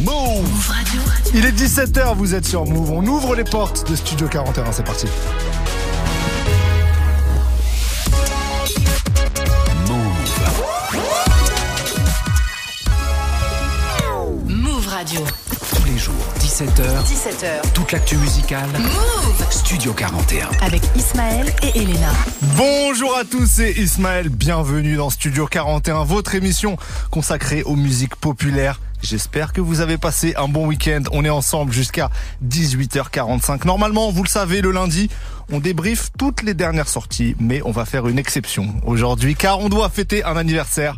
Move Il est 17h, vous êtes sur Move. On ouvre les portes de Studio 41, c'est parti. Move Radio. Tous les jours, 17h. 17h. Toute l'actu musicale. Move Studio 41. Avec Ismaël et Elena. Bonjour à tous, c'est Ismaël. Bienvenue dans Studio 41, votre émission consacrée aux musiques populaires. J'espère que vous avez passé un bon week-end. On est ensemble jusqu'à 18h45. Normalement, vous le savez, le lundi, on débriefe toutes les dernières sorties, mais on va faire une exception aujourd'hui car on doit fêter un anniversaire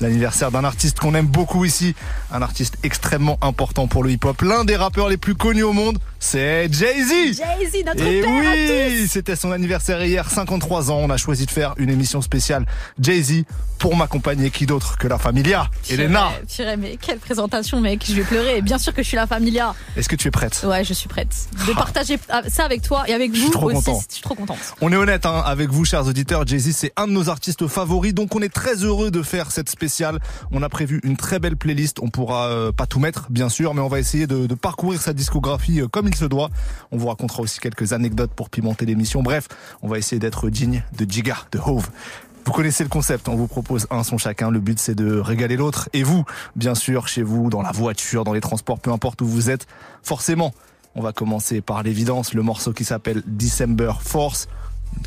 l'anniversaire d'un artiste qu'on aime beaucoup ici, un artiste extrêmement important pour le hip-hop, l'un des rappeurs les plus connus au monde, c'est Jay-Z. Jay-Z, notre Et père oui, c'était son anniversaire hier, 53 ans. On a choisi de faire une émission spéciale Jay-Z pour m'accompagner. Qui d'autre que la Familia Elena, Purée, mais quelle présentation, mec. Je vais pleurer. Bien sûr que je suis la familia. est-ce que tu es prête? Ouais, je suis prête. De partager ça avec toi et avec suis vous trop aussi. content. Je suis trop contente. On est honnête hein, avec vous, chers auditeurs. Jay-Z, c'est un de nos artistes favoris, donc on est très heureux de faire cette spéciale. On a prévu une très belle playlist. On pourra euh, pas tout mettre, bien sûr, mais on va essayer de, parcourir sa discographie euh, comme il se doit. On vous racontera aussi quelques anecdotes pour pimenter l'émission. Bref, on va essayer d'être digne de Giga, de Hove. Vous connaissez le concept, on vous propose un son chacun, le but c'est de régaler l'autre. Et vous, bien sûr, chez vous, dans la voiture, dans les transports, peu importe où vous êtes, forcément, on va commencer par l'évidence, le morceau qui s'appelle December Force.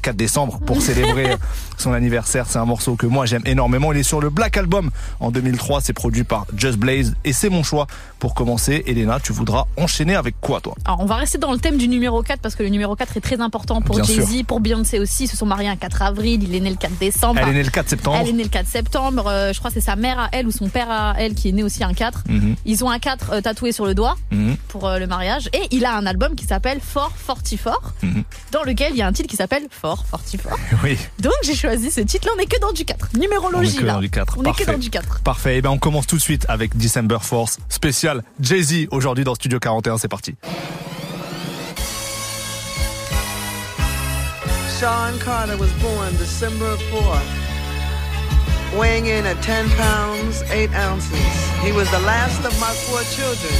4 décembre pour célébrer son anniversaire. C'est un morceau que moi j'aime énormément. Il est sur le Black Album en 2003. C'est produit par Just Blaze et c'est mon choix pour commencer. Elena, tu voudras enchaîner avec quoi toi? Alors, on va rester dans le thème du numéro 4 parce que le numéro 4 est très important pour Jay-Z, pour Beyoncé aussi. Ils se sont mariés un 4 avril. Il est né le 4 décembre. Elle est née le 4 septembre. Elle est née le 4 septembre. Euh, je crois que c'est sa mère à elle ou son père à elle qui est né aussi un 4. Mhm, Ils ont un 4 euh, tatoué sur le doigt mhm. pour euh, le mariage. Et il a un album qui s'appelle Fort Fortifort, Mhm. dans lequel il y a un titre qui s'appelle Fort Fortifort. Oui, Donc j'ai choisi ce titre-là. On est que dans du 4. Numérologie on est que là. dans du 4. On est que dans du 4. Parfait. Et ben on commence tout de suite avec December Force spécial Jay-Z aujourd'hui dans Studio 41. C'est parti. Sean Carter was born December 4th, weighing in at 10 pounds, 8 ounces. He was the last of my four children,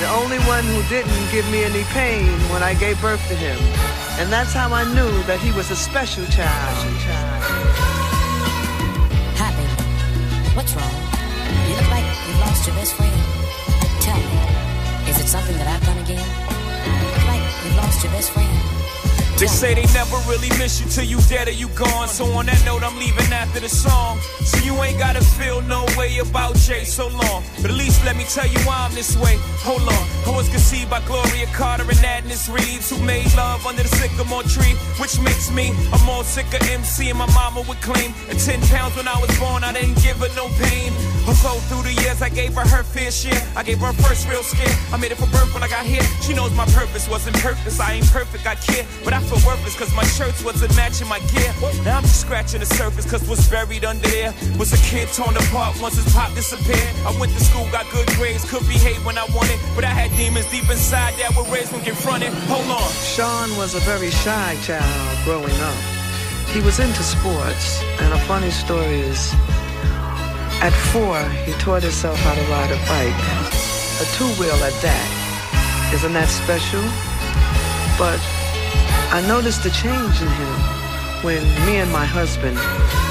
the only one who didn't give me any pain when I gave birth to him. And that's how I knew that he was a special child. Hi, baby. What's wrong? You look like you've lost your best friend. Tell me, is it something that I've done again? You look like you've lost your best friend. They say they never really miss you till you dead or you gone. So on that note, I'm leaving after the song. So you ain't gotta feel no way about Jay so long. But at least let me tell you why I'm this way. Hold on. I was conceived by Gloria Carter and Adnis Reeves, who made love under the sycamore tree, which makes me a more sicker MC. And my mama would claim at 10 pounds when I was born, I didn't give her no pain. I gave her her fair share. I gave her first real scare. I made it for birth when I got here. She knows my purpose wasn't purpose. I ain't perfect, I care. But I feel worthless cause my shirts wasn't matching my gear. Now I'm just scratching the surface cause what's buried under there was a kid torn apart once his pop disappeared. I went to school, got good grades, could behave when I wanted. But I had demons deep inside that were raised when confronted. Hold on. Sean was a very shy child growing up. He was into sports, and a funny story is at four, he taught himself how to ride a bike, a two wheel at that. Isn't that special? But I noticed a change in him when me and my husband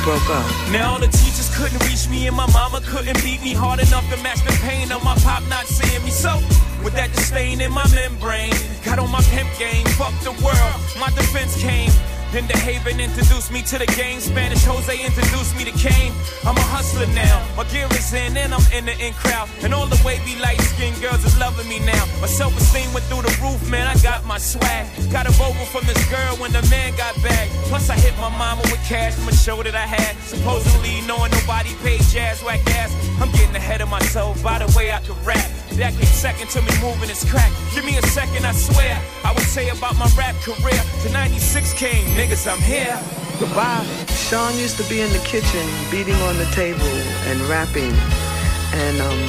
broke up. Now the teachers couldn't reach me and my mama couldn't beat me hard enough to match the pain of my pop not seeing me. So with that disdain in my membrane, got on my pimp game, fuck the world, my defense came. Then DeHaven introduced me to the game. Spanish Jose introduced me to Kane. I'm a hustler now. My gear is in and I'm in the in crowd. And all the wavy light skinned girls is loving me now. My self esteem went through the roof, man. I got my swag. Got a vocal from this girl when the man got back. Plus I hit my mama with cash from a show that I had. Supposedly knowing nobody paid jazz whack ass. I'm getting ahead of myself by the way I can rap. Came second to me moving this crack. Give me a second, I swear. I would say about my rap career. To 96 came, niggas, I'm here. Goodbye. Sean used to be in the kitchen beating on the table and rapping and um,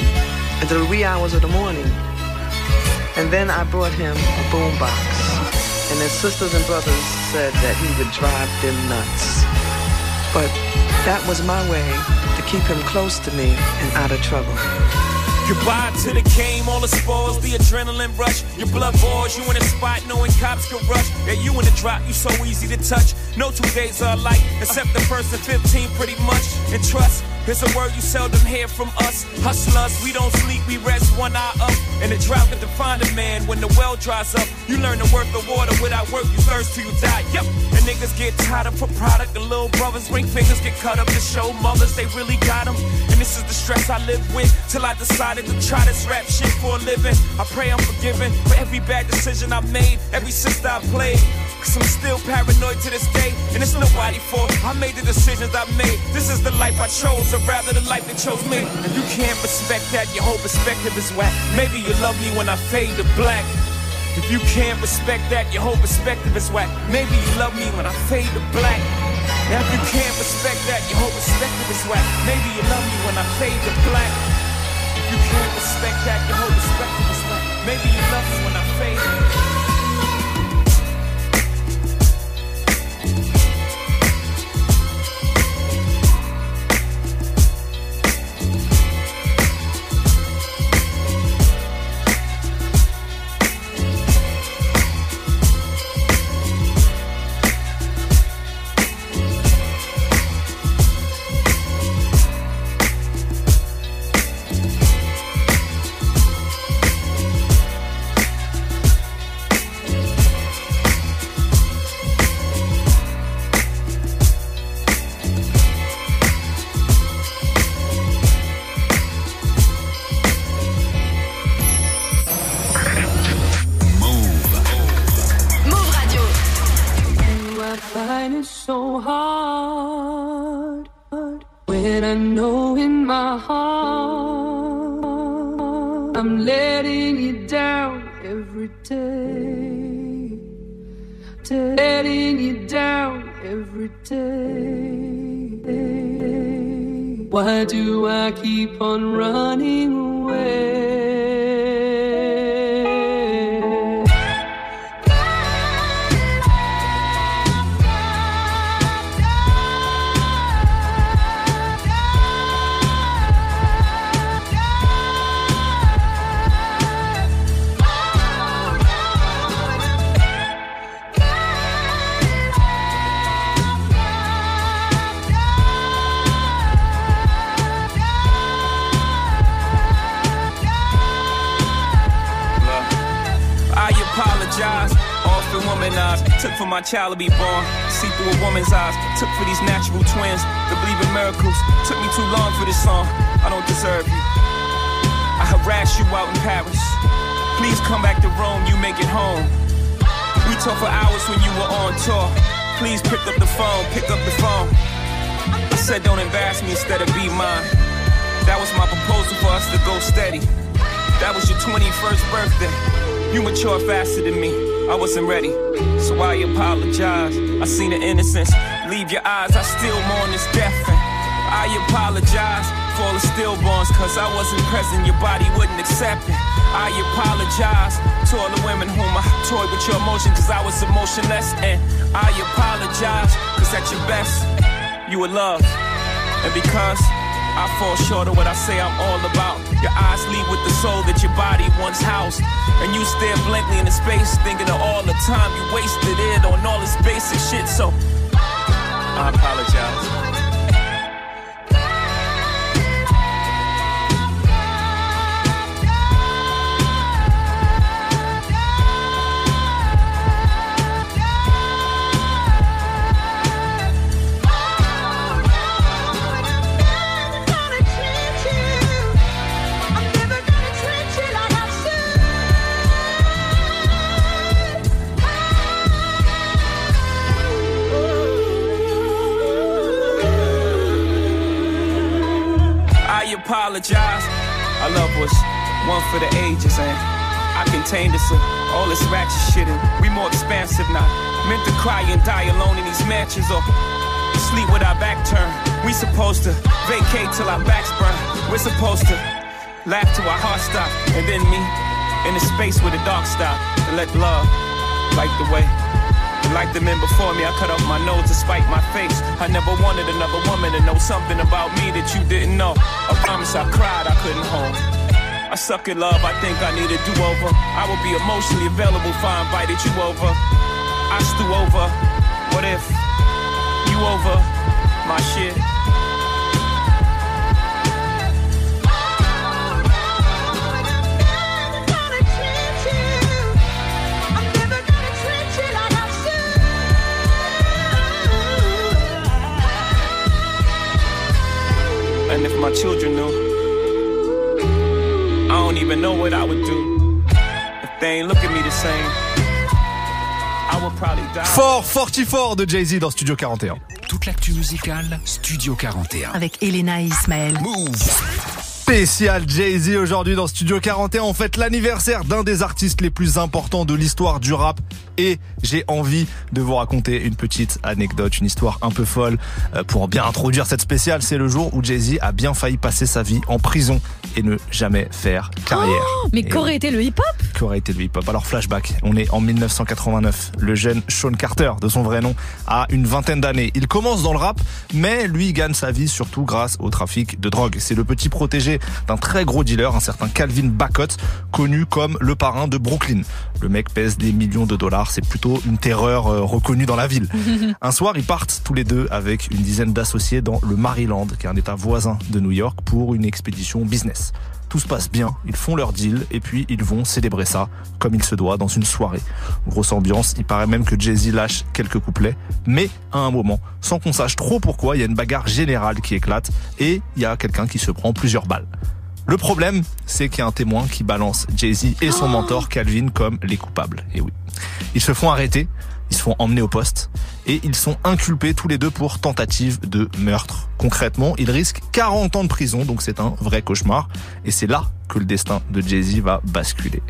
the wee hours of the morning. And then I brought him a boombox. And his sisters and brothers said that he would drive them nuts. But that was my way to keep him close to me and out of trouble. Goodbye to the game, all the spoils, the adrenaline rush. Your blood boils, you in a spot knowing cops can rush. Yeah, you in the drop, you so easy to touch. No two days are alike, except the first and 15 pretty much. And trust, Here's a word you seldom hear from us. Hustlers, we don't sleep, we rest one eye up. And the drought can define a man when the well dries up. You learn the worth of water without work, you thirst till you die. Yep. And niggas get tired of for product. The little brothers ring fingers get cut up to show mothers they really got them. And this is the stress I live with till I decided to try this rap shit for a living. I pray I'm forgiven for every bad decision I made, every sister I played. Cause I'm still paranoid to this day, and it's nobody's fault. I made the decisions I made. This is the life I chose, or rather the life that chose me. And you can't respect that, your whole perspective is whack. Maybe you love me when I fade to black. If you can't respect that, your whole perspective is whack. Maybe you love me when I fade to black. Now if you can't respect that, your whole perspective is whack. Maybe you love me when I fade to black. You can't respect that, your whole perspective is whack. Maybe you love me when I fade The innocence leave your eyes. I still mourn this death. And I apologize for all the stillborns, cause I wasn't present. Your body wouldn't accept it. I apologize to all the women whom I toyed with your emotion, cause I was emotionless. And I apologize, cause at your best, you were love. And because I fall short of what I say I'm all about. Your eyes lead with the soul that your body once housed. And you stare blankly into space, thinking of all the time you wasted it on all this basic shit. So, I apologize. And I contained this all this ratchet shit, and we more expansive now. Meant to cry and die alone in these mansions, or sleep with our back turned. We supposed to vacate till our backs burn. We're supposed to laugh till our hearts stop, and then me in the space where the dark stop, and let love light the way. Like the men before me, I cut off my nose to spite my face. I never wanted another woman to know something about me that you didn't know. I promise I cried, I couldn't hold. Suck at love, I think I need a do over. I will be emotionally available if I invited you over. I stew over. What if you over my shit? And if my children knew, don't even know what I would do. If they ain't look at me the same, I would probably die. Fort, fortifort de Jay-Z dans Studio 41. Toute l'actu musicale, Studio 41. Avec Elena et Ismaël. Move Spécial Jay-Z aujourd'hui dans Studio 41. On fête l'anniversaire d'un des artistes les plus importants de l'histoire du rap. Et j'ai envie de vous raconter une petite anecdote, une histoire un peu folle. Euh, Pour bien introduire cette spéciale, c'est le jour où Jay-Z a bien failli passer sa vie en prison et ne jamais faire carrière. Mais Et qu'aurait été le hip-hop? Qu'aurait été le hip-hop? Alors flashback, on est en 1989. Le jeune Sean Carter, de son vrai nom, a une vingtaine d'années. Il commence dans le rap, mais lui gagne sa vie surtout grâce au trafic de drogue. C'est le petit protégé d'un très gros dealer, un certain Calvin Bacot, connu comme le parrain de Brooklyn. Le mec pèse des millions de dollars, c'est plutôt une terreur euh, reconnue dans la ville. un soir, ils partent tous les deux avec une dizaine d'associés dans le Maryland, qui est un état voisin de New York, pour une expédition business. Tout se passe bien, ils font leur deal et puis ils vont célébrer ça comme il se doit dans une soirée. Grosse ambiance, il paraît même que Jay-Z lâche quelques couplets, mais à un moment, sans qu'on sache trop pourquoi, il y a une bagarre générale qui éclate et il y a quelqu'un qui se prend plusieurs balles. Le problème, c'est qu'il y a un témoin qui balance Jay-Z et son mentor Calvin comme les coupables. Et oui. Ils se font arrêter, ils se font emmener au poste et ils sont inculpés tous les deux pour tentative de meurtre. Concrètement, ils risquent 40 ans de prison, donc c'est un vrai cauchemar. Et c'est là que le destin de Jay-Z va basculer.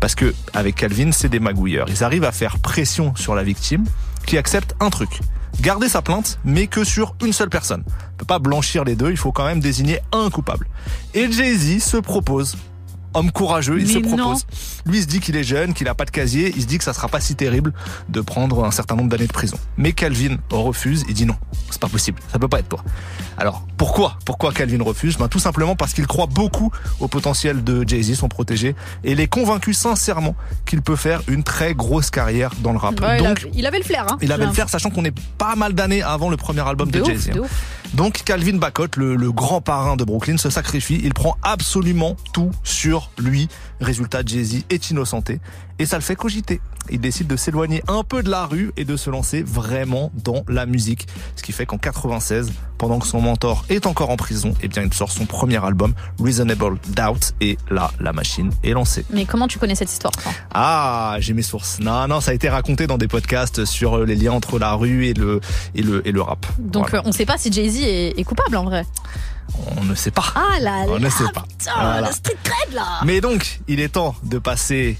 Parce que avec Calvin, c'est des magouilleurs. Ils arrivent à faire pression sur la victime qui accepte un truc. Garder sa plainte, mais que sur une seule personne. On peut pas blanchir les deux, il faut quand même désigner un coupable. Et Jay-Z se propose homme courageux, il Mais se non. propose. Lui il se dit qu'il est jeune, qu'il a pas de casier, il se dit que ça sera pas si terrible de prendre un certain nombre d'années de prison. Mais Calvin refuse, il dit non, c'est pas possible, ça peut pas être toi. Alors pourquoi Pourquoi Calvin refuse? Ben, Tout simplement parce qu'il croit beaucoup au potentiel de Jay-Z, son protégé, et il est convaincu sincèrement qu'il peut faire une très grosse carrière dans le rap. Ouais, il, Donc avait, il avait le flair. Hein, il avait le faire, sachant qu'on est pas mal d'années avant le premier album de, Jay-Z. Donc Calvin Bacot, le, le grand parrain de Brooklyn, se sacrifie. Il prend absolument tout sur lui. Résultat, Jay-Z est innocenté et ça le fait cogiter. Il décide de s'éloigner un peu de la rue et de se lancer vraiment dans la musique. Ce qui fait qu'en 96, pendant que son mentor est encore en prison, eh bien il sort son premier album, Reasonable Doubt, et là la machine est lancée. Mais comment tu connais cette histoire toi? Ah, j'ai mes sources. Non, non, ça a été raconté dans des podcasts sur euh, les liens entre la rue et le et le et le rap. Donc Voilà. euh, on sait pas si Jay-Z est, est coupable en vrai. on ne sait pas. Ah là On là ne sait pas. Putain, Voilà. street cred là Mais donc, il est temps de passer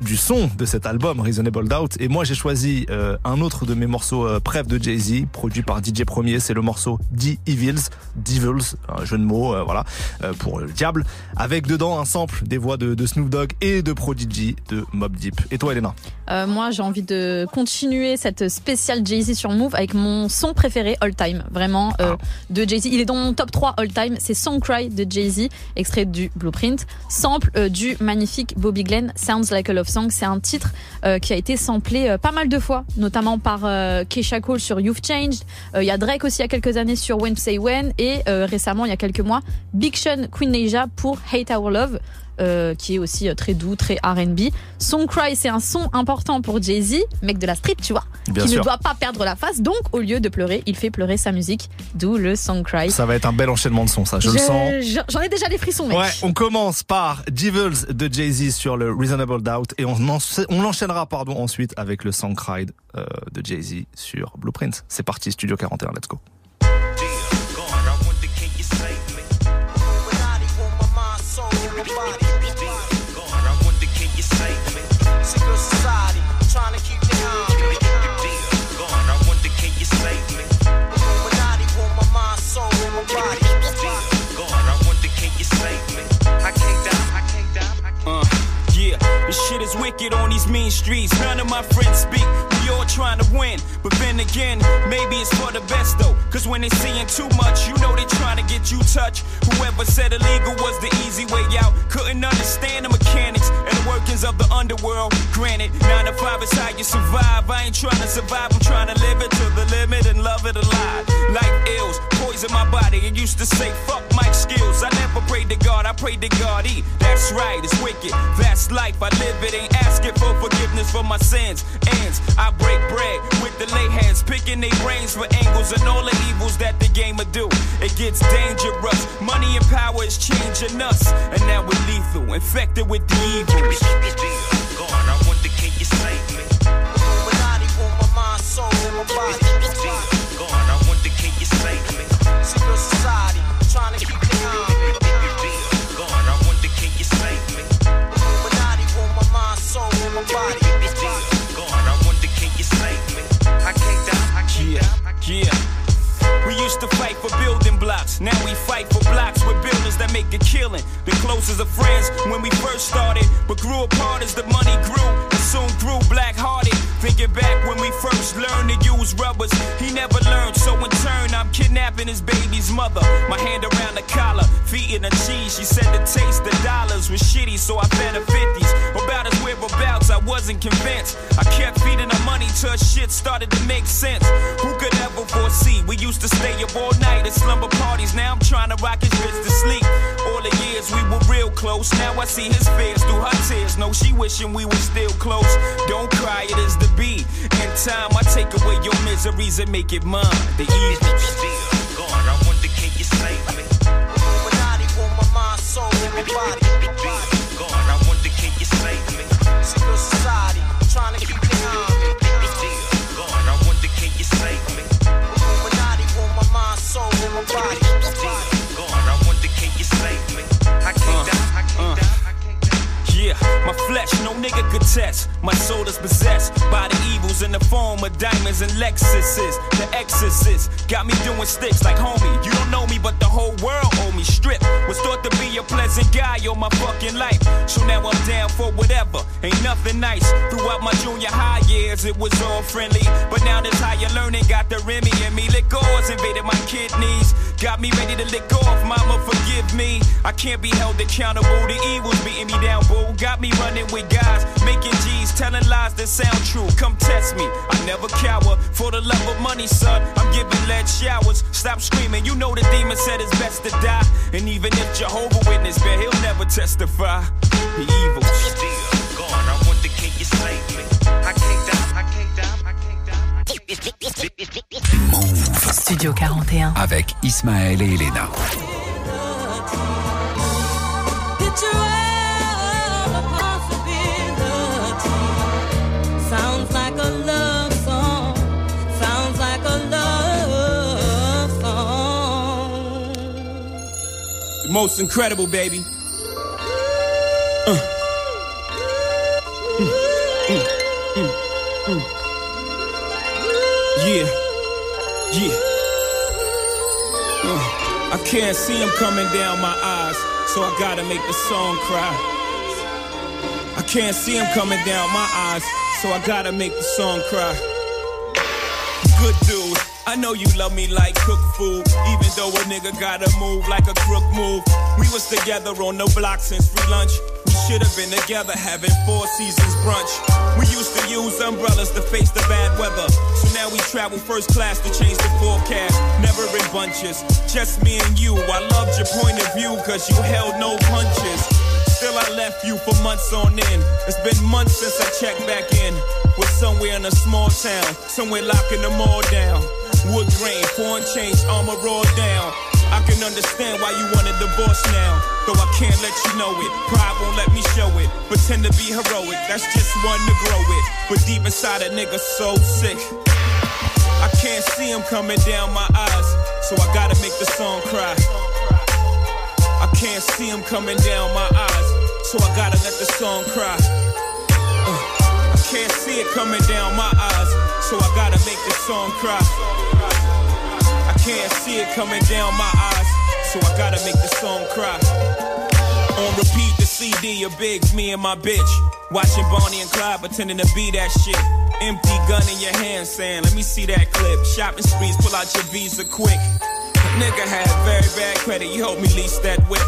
du son de cet album Reasonable Doubt. Et moi j'ai choisi euh, un autre de mes morceaux euh, préf de Jay-Z produit par DJ Premier. C'est le morceau The Evils Devils un jeu de mots euh, voilà euh, pour le diable. Avec dedans un sample des voix de, de Snoop Dogg et de Prodigy de Mob Deep. Et toi Elena? Euh, Moi j'ai envie de continuer cette spéciale Jay-Z sur Move avec mon son préféré all time. Vraiment euh, Ah. de Jay-Z. Il est dans mon top 3 all time. C'est Song Cry de Jay-Z, extrait du Blueprint. Sample euh, du magnifique Bobby Glenn, Sounds Like a Love Song. C'est un titre euh, qui a été samplé euh, pas mal de fois, notamment par euh, Keisha Cole sur You've Changed. Euh, Il y a Drake aussi il y a quelques années sur When Say When. Et euh, récemment, il y a quelques mois, Big Sean, Queen Asia pour Hate Our Love. Euh, qui est aussi euh, très doux, très R&B. Song Cry, c'est un son important pour Jay-Z, mec de la street, tu vois, bien qui sûr ne doit pas perdre la face. Donc, au lieu de pleurer, il fait pleurer sa musique, d'où le Song Cry. ça va être un bel enchaînement de sons ça je, le sens je- J'en ai déjà les frissons, mec. Ouais, on commence par Devils de Jay-Z sur le Reasonable Doubt et on, en- on l'enchaînera pardon ensuite avec le Song Cried euh, de Jay-Z sur Blueprint. C'est parti, Studio 41, let's go. Is wicked on these mean streets. None of my friends speak. All trying to win. But then again, maybe it's for the best though. Cause when they seeing too much, you know they trying to get you touched. Whoever said illegal was the easy way out. Couldn't understand the mechanics and the workings of the underworld. Granted, 9 to 5 is how you survive. I ain't trying to survive, I'm trying to live it to the limit and love it alive. Life ills, poison my body. It used to say, fuck Mike skills. I never prayed to God, I prayed to God. E. That's right, it's wicked. That's life, I live it. Ain't asking for forgiveness for my sins. Ends, I break bread with the lay hands, picking their brains for angles and all the evils that the game will do. It gets dangerous. Money and power is changing us. And now we're lethal, infected with the evils. God, I wonder can you save me? Illuminati want my mind, soul, and my body. God, I wonder can you save me? Secret society, trying to keep me on used to fight for building blocks. Now we fight for blocks with builders that make a killing. The closest of friends when we first started, but grew apart as the money grew and soon grew black hearted. Thinking back when we first learned to use rubbers, he never learned. So in turn, I'm kidnapping his baby's mother. My hand around the collar, feet in the cheese. She said the taste of dollars was shitty, so I fed her 50s. About his whereabouts, I wasn't convinced. I kept feeding her money till shit started to make sense. Who could ever foresee? We used to stay up all night at slumber parties. Now I'm trying to rock his bitch to sleep. All the years we were real close. Now I see his fears through her tears. No, she wishing we were still close. Don't cry, it is the beat. In time, I take away your miseries and make it mine. The evil. still. God, I wonder can you save me? Illuminati want my mind, soul, and my body. Trying to keep flesh, no nigga could test. My soul is possessed by the evils in the form of diamonds and Lexuses. The exorcist got me doing sticks like homie. You don't know me, but the whole world owe me. Strip was thought to be a pleasant guy all my fucking life. So now I'm down for whatever. Ain't nothing nice. Throughout my junior high years, it was all friendly. But now this higher learning got the Remy in me. Liquors invaded my kidneys. Got me ready to lick off, mama, forgive me. I can't be held accountable. The evil's beating me down, boo. Got me running with guys, making G's, telling lies that sound true. Come test me. I never cower. For the love of money, son, I'm giving lead showers. Stop screaming. You know the demon said it's best to die. And even if Jehovah Witness, bet he'll never testify. The evil. Still, God, I wonder can you save me? I can't die, I can't die, I can't die. Studio 41. Avec Ismaël et Elena. Most incredible, baby. Uh. Mm. Mm. Mm. Yeah, yeah. Uh, I can't see him coming down my eyes, so I gotta make the song cry. I can't see him coming down my eyes, so I gotta make the song cry. Good dude, I know you love me like cook food, even though a nigga gotta move like a crook move. We was together on the block since free lunch. We should have been together having four seasons brunch. We used to use umbrellas to face the bad weather. So now we travel first class to change the forecast. Never in bunches, just me and you. I loved your point of view cause you held no punches. Still, I left you for months on end. It's been months since I checked back in. Was somewhere in a small town, somewhere locking them all down. Wood grain, foreign change, armor rolled down. I can understand why you want a divorce now. Though I can't let you know it. Pride won't let me show it. Pretend to be heroic, that's just one to grow it. But deep inside a nigga so sick. I can't see him coming down my eyes, so I gotta make the song cry. I can't see him coming down my eyes, so I gotta let the song cry. Uh, I can't see it coming down my eyes, so I gotta make the song cry. I can't see it coming down my eyes, so I gotta make the song cry. On repeat, the CD of Biggs, me and my bitch. Watching Bonnie and Clyde pretending to be that shit. Empty gun in your hand saying, let me see that clip. Shopping sprees, pull out your visa quick. Nigga had very bad credit, you helped me lease that whip.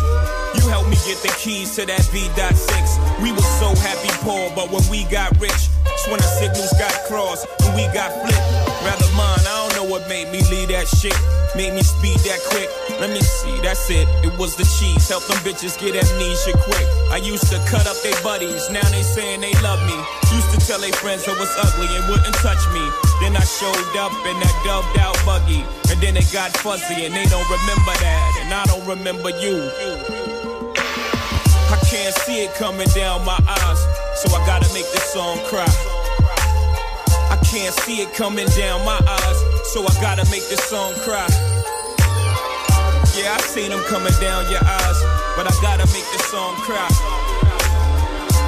You helped me get the keys to that V.6. We were so happy poor, but when we got rich, that's when our signals got crossed, when we got flipped. Rather mine, I don't know what made me leave that shit. Made me speed that quick. Let me see, that's it. It was the cheese. Help them bitches get amnesia quick. I used to cut up their buddies, now they saying they love me. Used to tell their friends I was ugly and wouldn't touch me. Then I showed up in that dubbed out buggy. And then it got fuzzy and they don't remember that. And I don't remember you. I can't see it coming down my eyes, so I gotta make this song cry. I can't see it coming down my eyes, so I gotta make this song cry. Yeah, I seen them coming down your eyes, but I gotta make this song cry.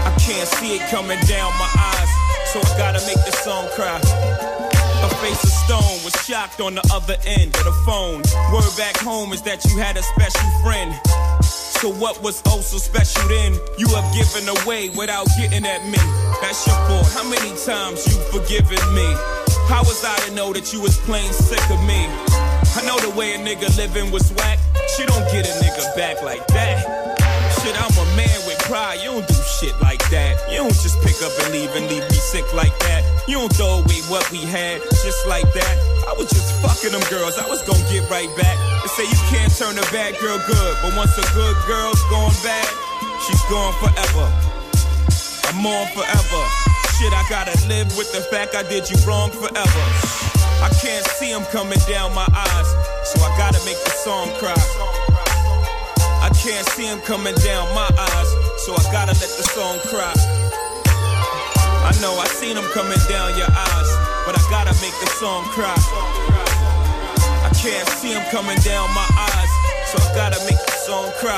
I can't see it coming down my eyes, so I gotta make this song cry. A face of stone was shocked on the other end of the phone. Word back home is that you had a special friend. So what was oh so special then? You have given away without getting at me. That's your fault. How many times you've forgiven me? How was I to know that you was plain sick of me? I know the way a nigga living was whack. She don't get a nigga back like that. Shit, I'm a man with pride. You don't do shit like that. You don't just pick up and leave and leave me sick like that. You don't throw away what we had just like that. I was just fucking them girls. I was gonna get right back. They say you can't turn a bad girl good, but once a good girl's gone bad, she's gone forever. I'm on forever. Shit, I gotta live with the fact I did you wrong forever. I can't see them coming down my eyes, so I gotta make the song cry. I can't see him coming down my eyes, so I gotta let the song cry. I know I seen him coming down your eyes, but I gotta make the song cry. I can't see them coming down my eyes, so I gotta make the song cry.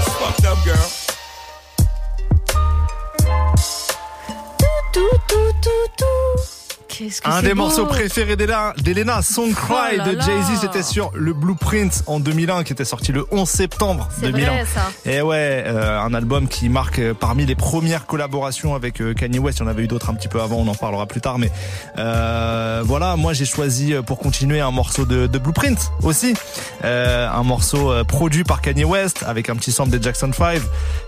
It's fucked up, girl. Tout, tout, tout. Qu'est-ce que Un des beau. morceaux préférés d'Elena, Song Cry Oh là de là. Jay-Z, c'était sur le Blueprint en 2001 qui était sorti le 11 septembre C'est 2001. vrai, ça. Et ouais, euh, un album qui marque euh, parmi les premières collaborations avec euh, Kanye West. Il y en avait eu d'autres un petit peu avant, on en parlera plus tard. Mais voilà, moi j'ai choisi pour continuer un morceau de, de Blueprint aussi. Un morceau produit par Kanye West avec un petit sample des Jackson 5.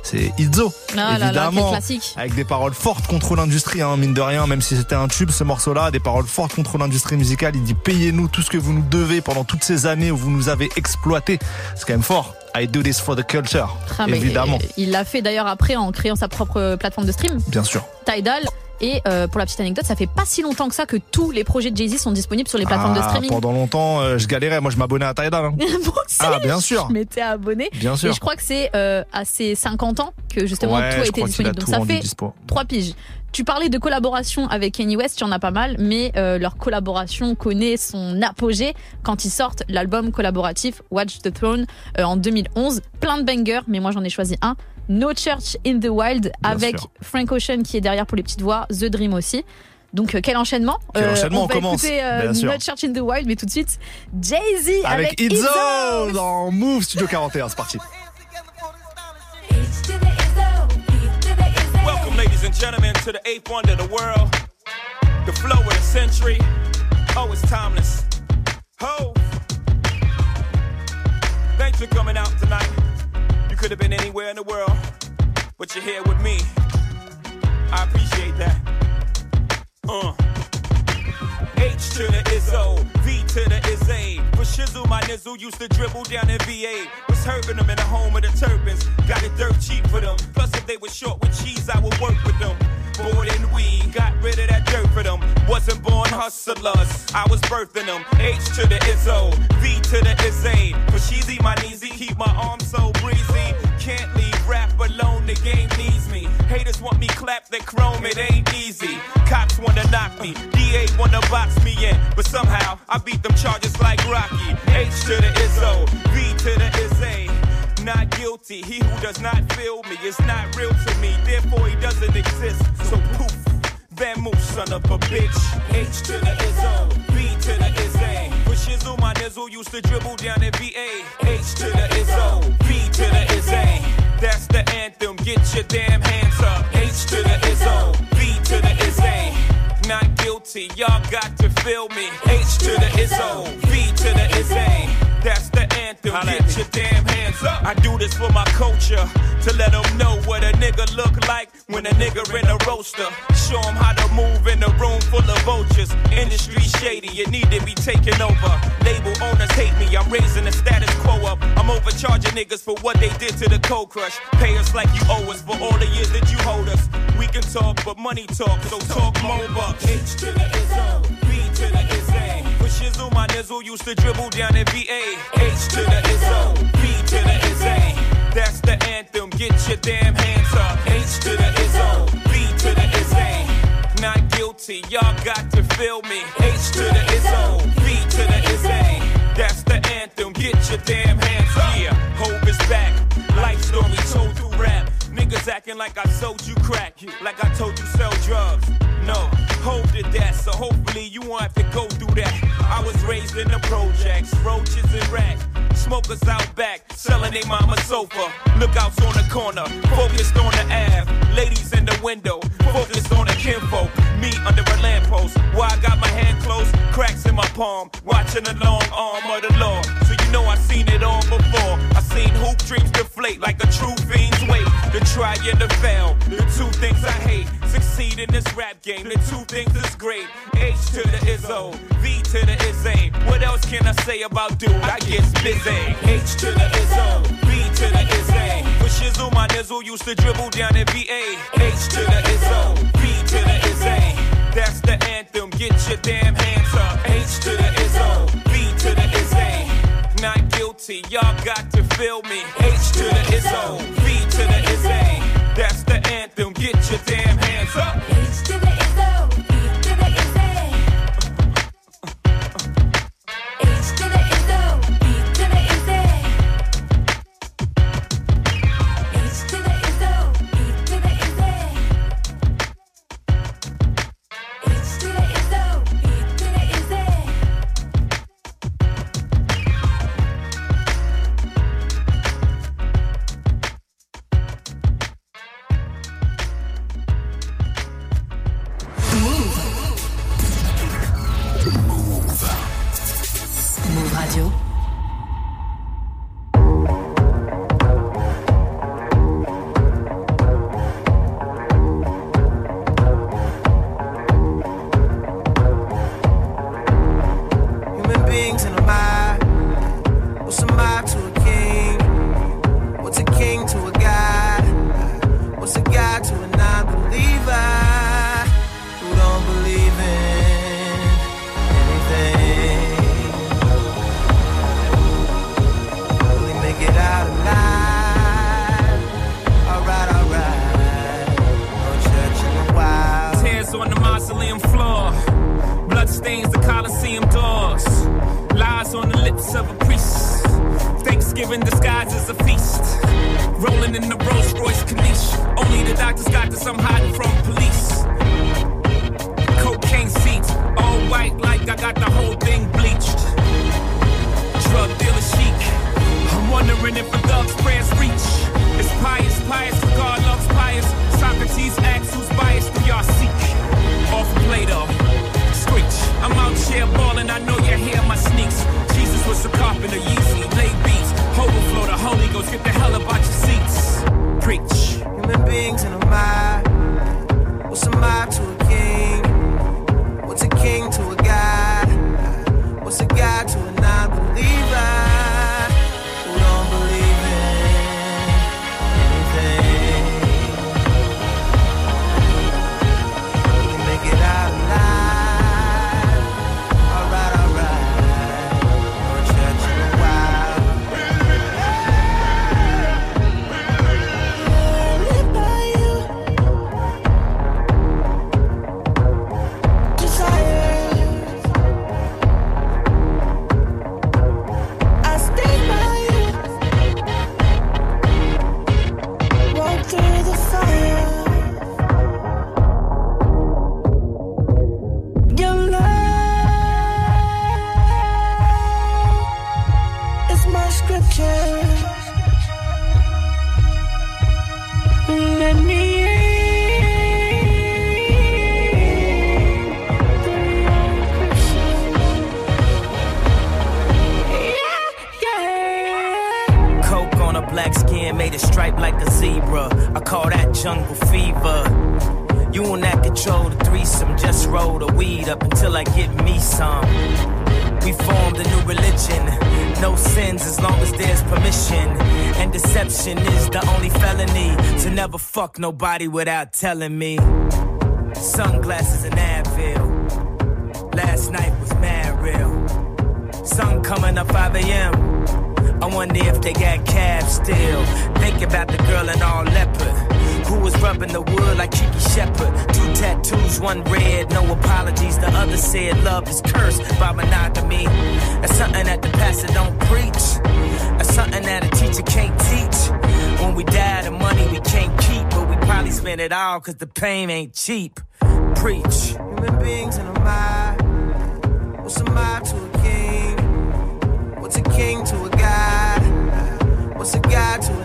C'est Izzo, Ah là là, évidemment. classique. avec des paroles fortes contre l'industrie, hein, mine de rien, même si c'était un tube ce morceau-là, des paroles fortes contre l'industrie musicale. Il dit payez-nous tout ce que vous nous devez pendant toutes ces années où vous nous avez exploité. C'est quand même fort. I do this for the culture, Ah, évidemment, Il l'a fait d'ailleurs après en créant sa propre plateforme de stream, bien sûr. Tidal. Et euh, pour la petite anecdote, ça fait pas si longtemps que ça que tous les projets de Jay-Z sont disponibles sur les plateformes de Ah, streaming. Pendant longtemps, euh, je galérais. Moi, je m'abonnais à Tidal. hein. Ah, bien sûr. Je m'étais abonné. Bien sûr. Et je crois que c'est euh, à ses 50 ans que justement Ouais, tout a été a disponible. Donc ça fait dispo. trois piges. Tu parlais de collaboration avec Kanye West, il y en a pas mal, mais euh, leur collaboration connaît son apogée quand ils sortent l'album collaboratif Watch the Throne euh, en 2011. Plein de bangers, mais moi j'en ai choisi un. No Church in the Wild Bien avec sûr. Frank Ocean qui est derrière pour les petites voix, The Dream aussi. Donc euh, quel enchaînement Quel enchaînement, On on va commence, écouter euh. No Church in the Wild, mais tout de suite Jay-Z Avec, avec, Izzo dans Move Studio 41. C'est parti. Welcome, ladies and gentlemen, to the eighth wonder of the world. The flow of the century. Oh, it's timeless. Ho! Thanks for coming out tonight. Could have been anywhere in the world, but you're here with me. I appreciate that. Uh. H to the Izzo, V to the Izzy. For Shizzle, my nizzle used to dribble down in VA. Was hurting them in the home of the turbans. Got it dirt cheap for them. Plus, if they were short with cheese, I would work with them. Bored and we got rid of that dirt for them. Wasn't born hustlers, I was birthing them. H to the Izzo, V to the Izzy. For Sheezy, my kneesy, keep my arms so breezy. Can't leave rap alone, the game needs. Haters want me clap that chrome, it ain't easy. Cops wanna knock me, DA wanna box me in. But somehow, I beat them charges like Rocky. H to the Izzo, V to the Izzy. Not guilty, he who does not feel me is not real to me, therefore he doesn't exist. So poof, Van son of a bitch. H to the Izzo, V to the Izzy. For Shizzle, my nizzle used to dribble down in VA. H to the Izzo, V to the Izzy. That's the anthem. Get your damn hands up. H to the ism, B to the ism. Not guilty. Y'all got to feel me. H to the ism, B to the ism. That's the anthem. Get your damn hands up. I do this for my culture to let them know what a nigga look like when a nigga in a roaster. Show them how to move in a room full of vultures. Industry shady, you need to be taken over. Label owners hate me, I'm raising the status quo up. I'm overcharging niggas for what they did to the cold crush. Pay us like you owe us for all the years that you hold us. We can talk, but money talk, so talk more bucks. H to the Izzo, B to the Izzy. For my nizzle used to dribble down in VA. H to the Izzo, B to the Izzy. That's the anthem, get your damn hands up. H to the Izzo, B to the Izzy. Not guilty, y'all got to feel me. H to the Izzo, B to the Izzy. That's the anthem, get your damn hands up. Yeah, Hov is back. Life story told through rap. Niggas acting like I sold you crack, like I told you sell drugs. No, hold it that, so hopefully you won't have to go through that. I was raised in the projects, roaches and rats. Smokers out back, selling they mama sofa. Lookouts on the corner, focused on the Ave. Ladies in the window, focused on the kinfolk. Me under a lamppost, why I got my hand closed, cracks in my palm, watching the long arm of the law. So you know I seen it all before. I seen hoop dreams deflate like a true fiend's weight. The try and the fail, the two things I Succeed in this rap game, the two things is great. H to the Izzo, V to the Izzy. What else can I say about dude? I get busy. H to the Izzo, B to the Izzy. For shizzle, my nizzle used to dribble down in VA. H to the Izzo, B to the Izzy. That's the anthem, get your damn hands up. H to the Izzo, B to the Izzy. Not guilty, y'all got to feel me. H to the Izzo, V to the Izzy. That's the anthem, get your damn hands up. Nobody without telling me. Sunglasses and Advil. Last night was mad real. Sun coming up 5 a.m. I wonder if they got calves still. Think about the girl in all leopard. Who was rubbing the wood like Kiki Shepard? Two tattoos, one red, no apologies. The other said love is cursed by monogamy. That's something that the pastor don't preach. That's something that a teacher can't teach. When we die, the money we can't spend it all cause the pain ain't cheap. Preach. Human beings in a. What's a to a king? What's a king to a god? What's a god to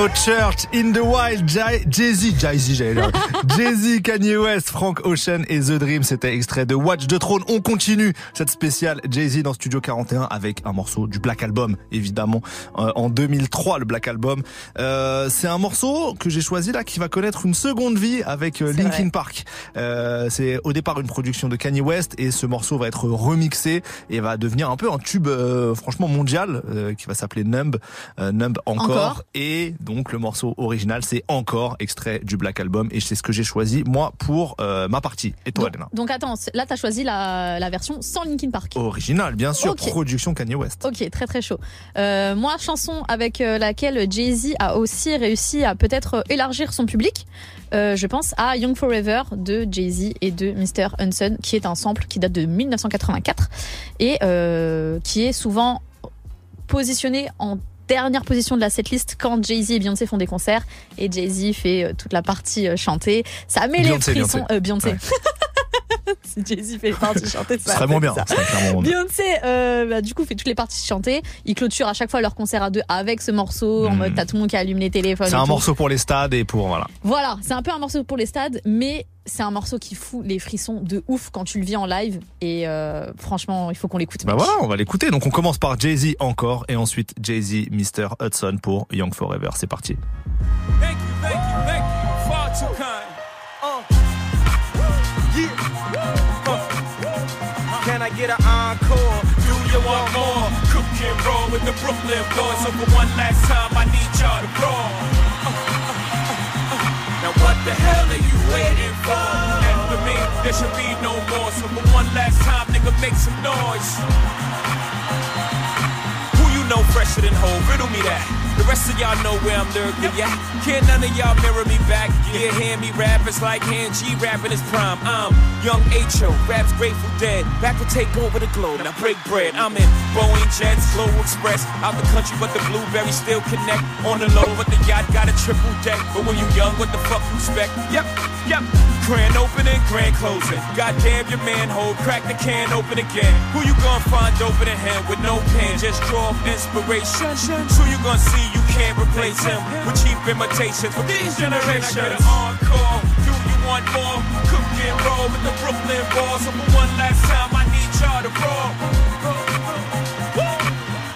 No Church in the Wild, Jay- Jay-Z, Jay-Z. Jay-Z, Kanye West, Frank Ocean et The Dream, c'était extrait de Watch the Throne. On continue cette spéciale Jay-Z dans Studio 41 avec un morceau du Black Album, évidemment, euh, en 2003, le Black Album. Euh, c'est un morceau que j'ai choisi là qui va connaître une seconde vie avec euh, Linkin vrai. Park. Euh, c'est au départ une production de Kanye West et ce morceau va être remixé et va devenir un peu un tube euh, franchement mondial euh, qui va s'appeler Numb, Numb encore. Encore. Et donc le morceau original c'est encore extrait du Black Album et c'est ce que j'ai choisi moi pour euh, ma partie. Et toi, Elena Donc attends, là t'as choisi la, la version sans Linkin Park. Original, bien sûr, production Kanye West. Ok, très très chaud. Euh, moi, chanson avec euh, laquelle Jay-Z a aussi réussi à peut-être élargir son public. Euh, je pense à Young Forever de Jay-Z et de Mr. Hunson, qui est un sample qui date de 1984 et qui est souvent positionné en dernière position de la setlist quand Jay-Z et Beyoncé font des concerts et Jay-Z fait euh, toute la partie euh, chantée. Ça met Beyoncé, les frissons. Beyoncé. Euh, Beyoncé. Ouais. si Jay-Z fait les parties chantées, ça serait moins bien. ça. Beyoncé, euh, bah, du coup, fait toutes les parties chantées. Ils clôturent à chaque fois leur concert à deux avec ce morceau. En Hmm. mode, t'as tout le monde qui allume les téléphones. C'est un tout. morceau pour les stades et pour voilà. Voilà, c'est un peu un morceau pour les stades, mais c'est un morceau qui fout les frissons de ouf quand tu le vis en live. Et euh, franchement, il faut qu'on l'écoute. Bah voilà, on va l'écouter. Donc on commence par Jay-Z encore et ensuite Jay-Z, Mr. Hudson pour Young Forever. C'est parti. Thank you, thank you, thank you. I get an encore? Do you want more? Cook and roll with the Brooklyn boys. So for one last time, I need y'all to brawl. Now what the hell are you waiting for? After me, there should be no more. So for one last time, nigga, make some noise. Who you know fresher than whole? Riddle me that. The rest of y'all know where I'm lyrically yeah. Can't none of y'all mirror me back. Yeah, hear me rap, it's like hand G rapping his prime. I'm young H.O., raps Grateful Dead. Back to take over the globe, now break bread. I'm in Boeing Jets, Global Express. Out the country, but the blueberries still connect. On the low, but the yacht got a triple deck. But when you young, what the fuck you expect? Yep, yep. Grand opening, grand closing. Goddamn your manhole, crack the can open again. Who you gonna find open in him with no pen? Just draw inspiration. Who you gonna see you can't replace him with cheap imitations for these generations? I encore? Do you want more? Cook and roll with the Brooklyn balls. So for one last time, I need y'all to roll.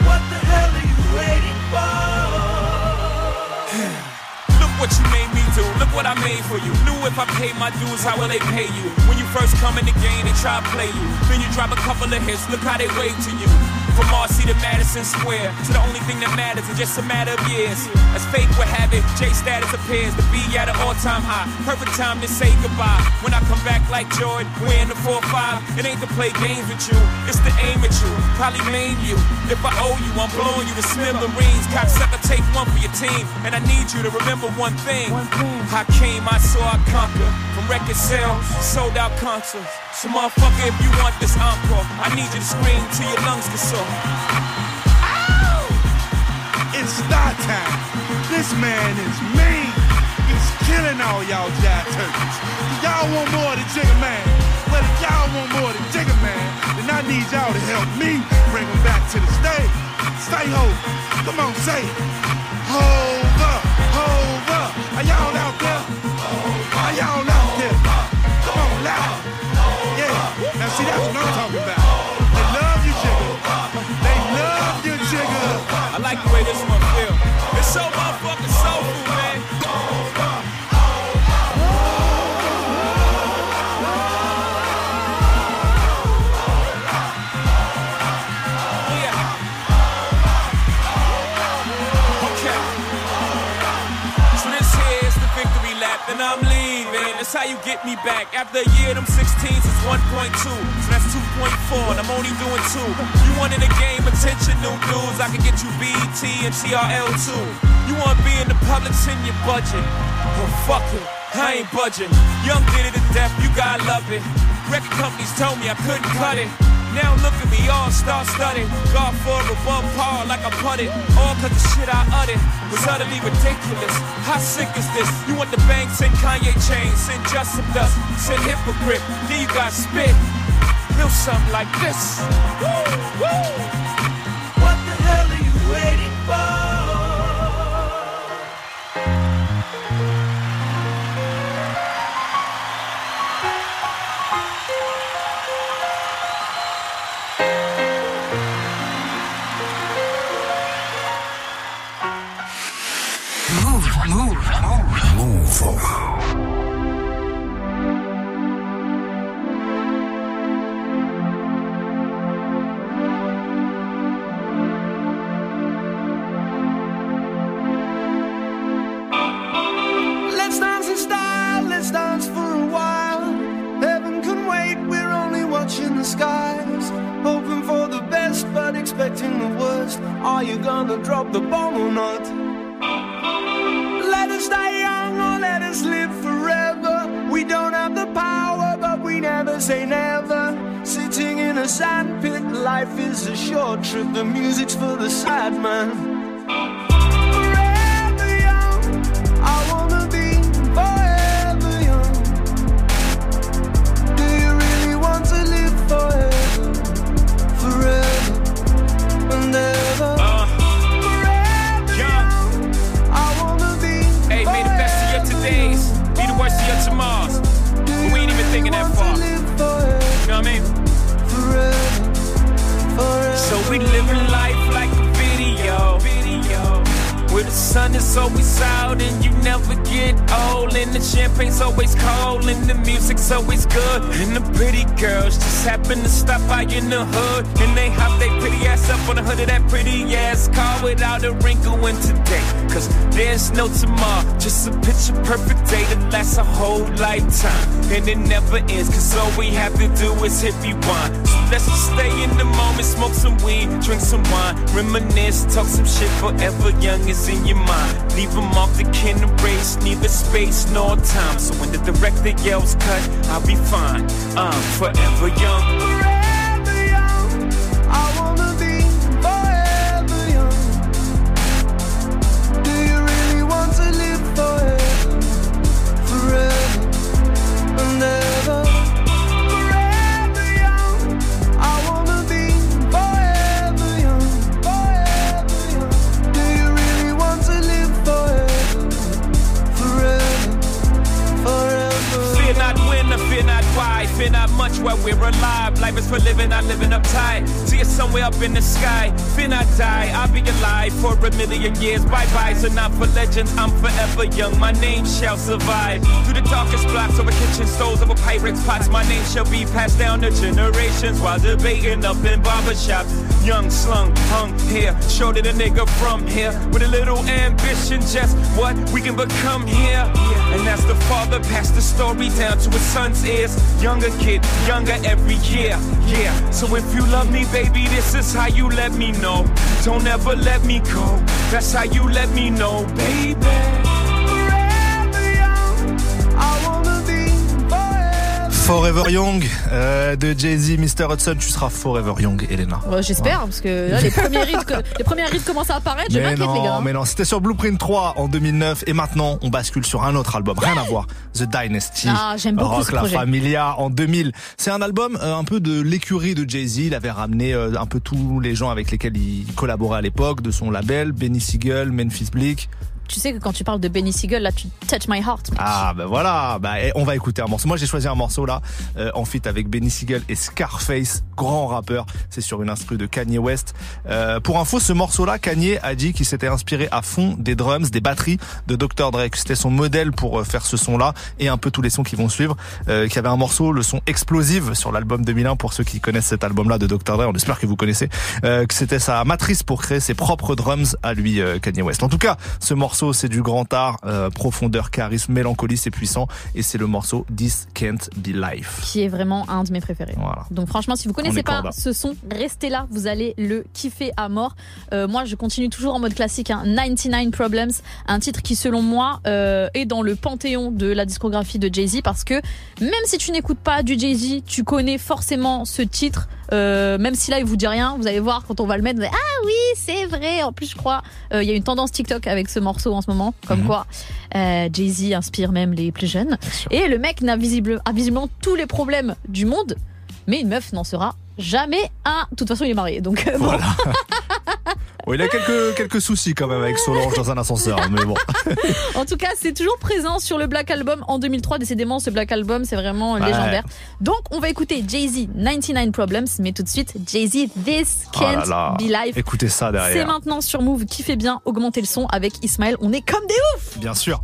What the hell are you waiting for? Look what you made me do. Look what I made for you. Knew if I paid my dues, how will they pay you? When you first come in the game, they try to play you. Then you drop a couple of hits. Look how they wave to you. From Marcy to Madison Square, to the only thing that matters is just a matter of years. As fate would have it, J status appears to be at an all-time high. Perfect time to say goodbye. When I come back like Jordan, wearing the 4-5, it ain't to play games with you, it's to aim at you. Probably maim you. If I owe you, I'm blowing you to smithereens. Cocksucker, take one for your team, and I need you to remember one thing. I came, I saw, I conquered. From record sales, sold out concerts. So motherfucker, if you want this encore, I need you to scream till your lungs get sore. Oh! Ow! This man is mean. He's killing all y'all jive turkeys. Y'all want more than Jigga Man. Well, if y'all want more than Jigga Man, then I need y'all to help me bring him back to the stage. Stay ho. Come on, say it. Hold up, hold up. Are y'all out there? Are y'all out there? Come on, loud. How you get me back. After a year, them 16s is 1.2. So that's 2.4, and I'm only doing two. You want in the game attention, new dudes. I can get you BET and TRL too. You want to be in the public, send your budget. Well, fuck it, I ain't budging. Young did it to death, you gotta love it. Record companies told me I couldn't cut it. Now look at me, all star studded. God for above par like I putted. All cause the shit I uttered was utterly ridiculous. How sick is this? You want the bank, send Kanye chains, send Justin Dust, send Hypocrite. Then you got spit. Feel something like this. Woo, woo. Gonna drop the bomb or not? Let us die young or let us live forever. We don't have the power, but we never say never. Sitting in a sandpit, life is a short trip. The music's for the sad man. So we living sun is always out and you never get old. And the champagne's always cold and the music's always good. And the pretty girls just happen to stop by in the hood. And they hop they pretty ass up on the hood of that pretty ass car without a wrinkle in today. Cause there's no tomorrow, just a picture perfect day that lasts a whole lifetime. And it never ends, cause all we have to do is hit rewind. So let's just stay in the moment, smoke some weed, drink some wine, reminisce, talk some shit forever young is in your mind. Leave them off the can erase, neither space nor time. So when the director yells cut, I'll be fine. I'm forever young. Life is for living, not living uptight. See it somewhere up in the sky. Fear not die. I'll be alive for a million years. Bye bye. So not for legends. I'm forever young. My name shall survive. Through the darkest blocks over kitchen stoves, over pirates' pots. My name shall be passed down to generations while debating up in barbershops. Young, slung, hung here. Showed it a nigga from here. With a little ambition, just what we can become here. And as the father passed the story down to his son's ears. Younger kid, younger every year. Yeah. So if you love me, baby, this is how you let me know. Don't ever let me go. That's how you let me know, baby. Forever young, euh, de Jay-Z, Mr. Hudson, tu seras Forever Young, Elena. Ouais, J'espère, parce que là, les premiers rides, les rides commencent à apparaître. Je m'inquiète, les gars. mais non, c'était sur Blueprint 3 en 2009 et maintenant on bascule sur un autre album, rien à voir, The Dynasty. Ah, j'aime beaucoup Rock ce La projet. Familia en 2000. C'est un album euh, un peu de l'écurie de Jay-Z. Il avait ramené euh, un peu tous les gens avec lesquels il collaborait à l'époque de son label, Benny Siegel, Memphis Bleak. Tu sais que quand tu parles de Benny Siegel, là, tu touch my heart. Ah ben voilà, bah, on va écouter un morceau. Moi j'ai choisi un morceau là, euh, en feat avec Benny Siegel et Scarface, grand rappeur. C'est sur une instru de Kanye West. Euh, pour info, ce morceau-là, Kanye a dit qu'il s'était inspiré à fond des drums, des batteries de Dr Dre. que C'était son modèle pour euh, faire ce son-là et un peu tous les sons qui vont suivre. Euh, qu'il y avait un morceau, le son Explosive sur l'album 2001 pour ceux qui connaissent cet album-là de Dr Dre. On espère que vous connaissez. Euh, que c'était sa matrice pour créer ses propres drums à lui, euh, Kanye West. En tout cas, ce morceau, c'est du grand art, euh, profondeur, charisme, mélancolie, c'est puissant et c'est le morceau This Can't Be Life. Qui est vraiment un de mes préférés. Voilà. Donc franchement, si vous On connaissez pas corda. ce son, restez là, vous allez le kiffer à mort. Euh, moi, je continue toujours en mode classique, hein, 99 Problems, un titre qui, selon moi, euh, est dans le panthéon de la discographie de Jay-Z parce que même si tu n'écoutes pas du Jay-Z, tu connais forcément ce titre. Euh, même si là il vous dit rien, vous allez voir quand on va le mettre. vous allez, ah oui, c'est vrai. En plus, je crois euh, il y a une tendance TikTok avec ce morceau en ce moment, comme Mhm. quoi euh, Jay-Z inspire même les plus jeunes. Et le mec n'a visible, a visiblement tous les problèmes du monde, mais une meuf n'en sera jamais un. De toute façon, il est marié, donc euh. Voilà. Bon, il a quelques, quelques soucis quand même avec Solange dans un ascenseur, mais bon. En tout cas, c'est toujours présent sur le Black Album en 2003. Décidément, ce Black Album, c'est vraiment Ouais. légendaire. Donc, on va écouter Jay-Z 99 Problems, mais tout de suite, Jay-Z This Oh là Can't là. Be Life. Écoutez ça C'est derrière. maintenant sur Move. Kiffez bien, augmentez le son avec Ismaël. On est comme des ouf! Bien sûr.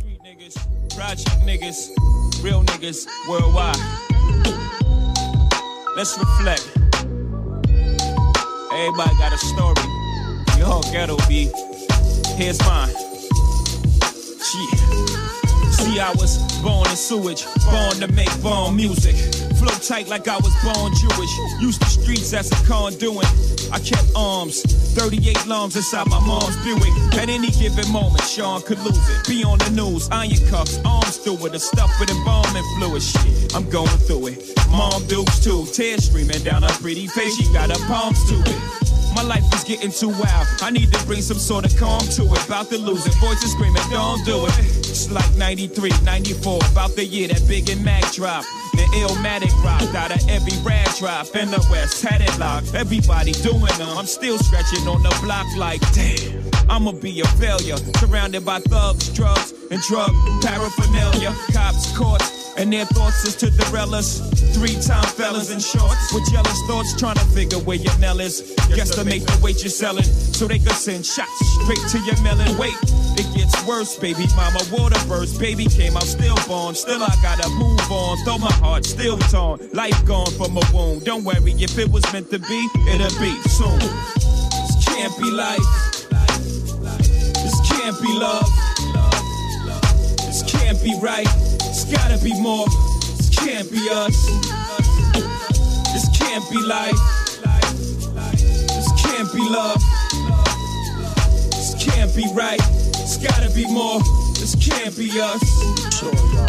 Let's reflect. Everybody got a story. We all ghetto B. Here's mine. See, I was born in sewage, born to make born music. Flow tight like I was born Jewish. Used the streets as a conduit. I kept arms, 38 lungs inside my mom's Buick. At any given moment, Shawn could lose it. Be on the news, iron cuffs, arms through it, a stuff with embalming fluid. Shit, I'm going through it. Mom dukes too, tears streaming down her pretty face. She got her palms to it. My life is getting too wild. I need to bring some sort of calm to it. About to lose it. Voices screaming, don't do it. It's like 93, 94. About the year that Big and Mac dropped. The Illmatic rocked out of every rag drop. In the West, had it locked. Everybody doing them. I'm still stretching on the block like, damn. I'ma be a failure. Surrounded by thugs, drugs, and drug paraphernalia. Cops, courts, and their thoughts is to the us. Three time fellas in shorts with jealous thoughts trying to figure where your Nell is. Guess to make the weight you're selling so they could send shots straight to your melon. Wait, it gets worse, baby. Mama water burst, baby came out stillborn. Still I gotta move on, though my heart still torn. Life gone from a wound. Don't worry, if it was meant to be, it'll be soon. This can't be life. This can't be love. This can't be right. Gotta be more. This can't be us. This can't be life. This can't be love. This can't be right. It's gotta be more. This can't be us.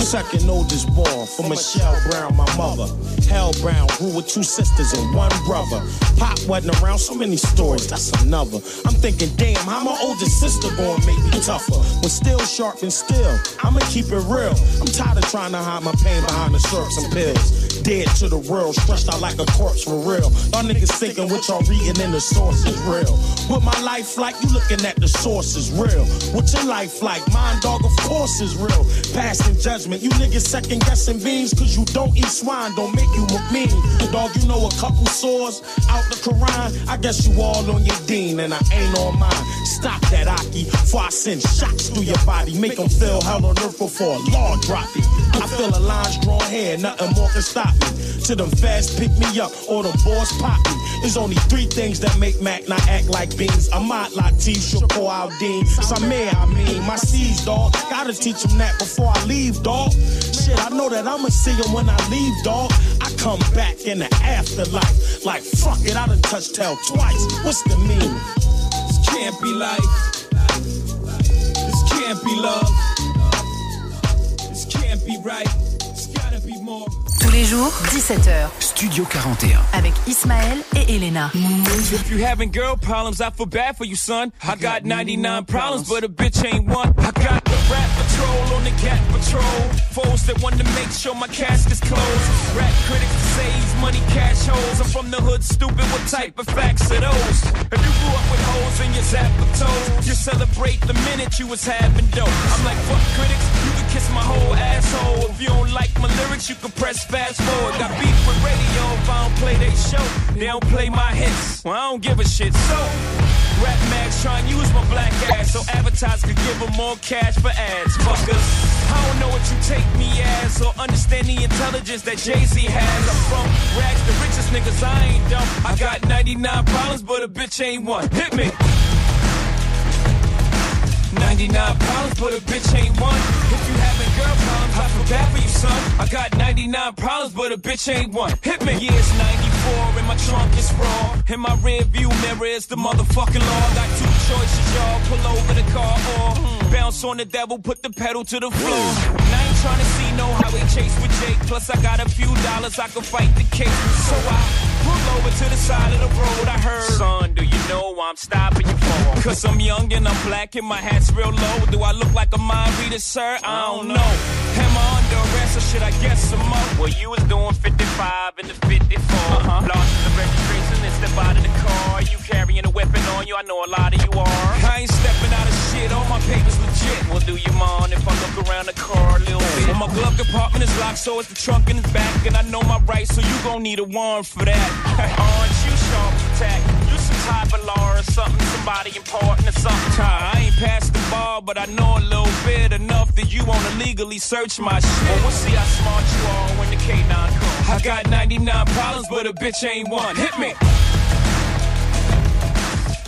Second oldest born from Michelle Brown, my mother. Hell Brown grew with two sisters and one brother. Pop wasn't around, so many stories, that's another. I'm thinking, damn, how my older sister gonna make me tougher? When still sharp and still, I'ma keep it real. I'm tired of trying to hide my pain behind the syrups and pills. Dead to the world, stretched out like a corpse for real. Y'all niggas thinking what y'all reading in the source is real. What my life like, you looking at the source is real. What your life like, mine dog, of course is real. Passing judgment, you niggas second guessing beans, cause you don't eat swine, don't make you look mean. Dog, you know a couple sores out the Quran. I guess you all on your deen, and I ain't on mine. Stop that, Aki, before I send shots through your body. Make them feel hell on earth before a law drop it. I feel a line's drawn here, nothing more can stop me. To them fast pick me up, or the boys pop me. There's only three things that make Mac not act like beans. Ahmad Latif, Shakur Aldin, Samir, I mean, my C's, dog. Gotta teach them that before I leave, dog. Shit, I know that I'ma see them when I leave, dog. I come back in the afterlife. Like, fuck it, I done touched hell twice. What's the meaning? This can't be life. This can't be love. This can't be right. It's gotta be more. Tous les jours jour, 17h. Studio 41. Avec Ismaël et Elena. If you having girl problems, I feel bad for you, son. I got 99 problems, but a bitch ain't one. I got the rap patrol on the cat patrol. Foes that want to make sure my casket's closed. Rap critics say he's money cash holes. I'm from the hood, stupid. What type of facts are those? If you grew up with holes in your zap of toes, you celebrate the minute you was having dope. I'm like, fuck critics, you can kiss my whole asshole. If you don't like my lyrics, you can press fast forward. Got beef with radio if I don't play they show. They don't play my hits. Well, I don't give a shit. So, rap mags try to use my black ass so advertisers could give them more cash for ads. Fuckers, I don't know what you take me as or understand the intelligence that Jay Z has. I'm from rags, the richest niggas. I ain't dumb. I got 99 problems, but a bitch ain't one. Hit me. 99 problems, but a bitch ain't one. If you having girl problems, I feel bad for you, son. I got 99 problems, but a bitch ain't one. Hit me. Yeah, it's 94 and my trunk is raw. In my rear view mirror is the motherfucking law. Got two choices, y'all. Pull over the car or bounce on the devil, put the pedal to the floor. And I ain't trying to see no highway chase with Jake. Plus, I got a few dollars, I can fight the case. So I pull over to the side of the road. I heard, son, do you know why I'm stopping you for? Cause I'm young and I'm black and my hat's real low. Do I look like a mind reader, sir? I don't know. Am I under arrest or should I guess I'm up? Well, you was doing 55 in the 54. Uh-huh. Lost the registration step out of the car. You carrying a weapon on you, I know a lot of you are. I ain't stepping out of shit, all my papers legit. Well, do you mind if I look around the car a little bit? Well, my glove compartment is locked, so it's the trunk in the back. And I know my rights, so you gon' need a warrant for that. Aren't you sharp attack? Type of law or something, somebody important or something. I ain't past the bar, but I know a little bit enough that you wanna legally search my shit. Well, we'll see how smart you are when the K9 comes. I got 99 problems, but a bitch ain't one. Hit me.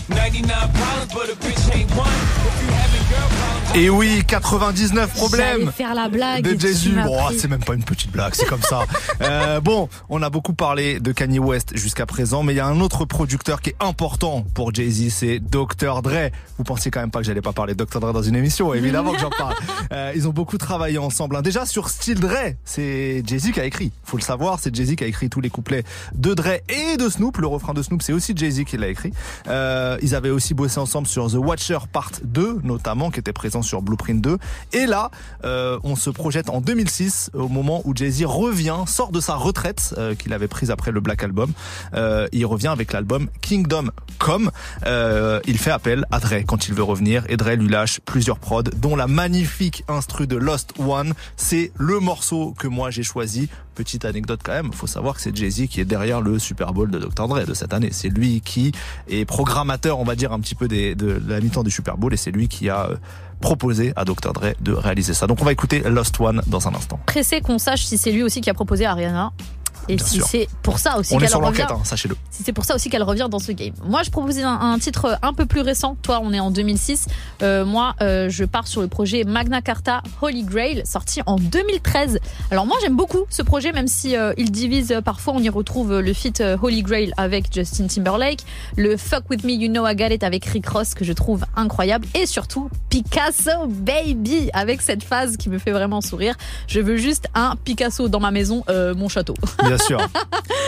99 problems, but a bitch ain't one. If you having girl problems, Et oui, 99 problèmes. Faire la blague. de Jésus. Bon, pris. c'est même pas une petite blague, c'est comme ça. Euh, bon, on a beaucoup parlé de Kanye West jusqu'à présent, mais il y a un autre producteur qui est important pour Jay-Z, c'est Dr. Dre. Vous pensiez quand même pas que j'allais pas parler de Dr. Dre dans une émission, évidemment que j'en parle. Euh, ils ont beaucoup travaillé ensemble. hein. Déjà sur Still Dre, c'est Jay-Z qui a écrit. Faut le savoir, c'est Jay-Z qui a écrit tous les couplets de Dre et de Snoop. Le refrain de Snoop, c'est aussi Jay-Z qui l'a écrit. Euh, ils avaient aussi bossé ensemble sur The Watcher Part 2, notamment, qui était présent sur Blueprint 2. Et là, euh, on se projette en 2006, au moment où Jay-Z revient, sort de sa retraite euh, qu'il avait prise après le Black Album. Euh, il revient avec l'album Kingdom Come. Euh, il fait appel à Dre quand il veut revenir et Dre lui lâche plusieurs prods, dont la magnifique instru de Lost One. C'est le morceau que moi j'ai choisi. Petite anecdote quand même, faut savoir que c'est Jay-Z qui est derrière le Super Bowl de Dr. Dre de cette année. C'est lui qui est programmateur, on va dire, un petit peu des, de la mi-temps du Super Bowl et c'est lui qui a euh, proposé à Dr. Dre de réaliser ça. Donc on va écouter Lost One dans un instant. Pressé qu'on sache si c'est lui aussi qui a proposé à Ariana. Et Bien si c'est pour ça aussi qu'elle revient. hein, sachez-le. Si c'est pour ça aussi qu'elle revient dans ce game. Moi, je proposais un, un titre un peu plus récent. Toi, on est en 2006. Euh, moi, euh, je pars sur le projet Magna Carta Holy Grail, sorti en 2013. Alors moi, j'aime beaucoup ce projet, même si euh, il divise parfois. On y retrouve le feat Holy Grail avec Justin Timberlake, le Fuck with Me, You Know I Got It avec Rick Ross que je trouve incroyable, et surtout Picasso Baby avec cette phase qui me fait vraiment sourire. Je veux juste un Picasso dans ma maison, mon château. Bien sûr.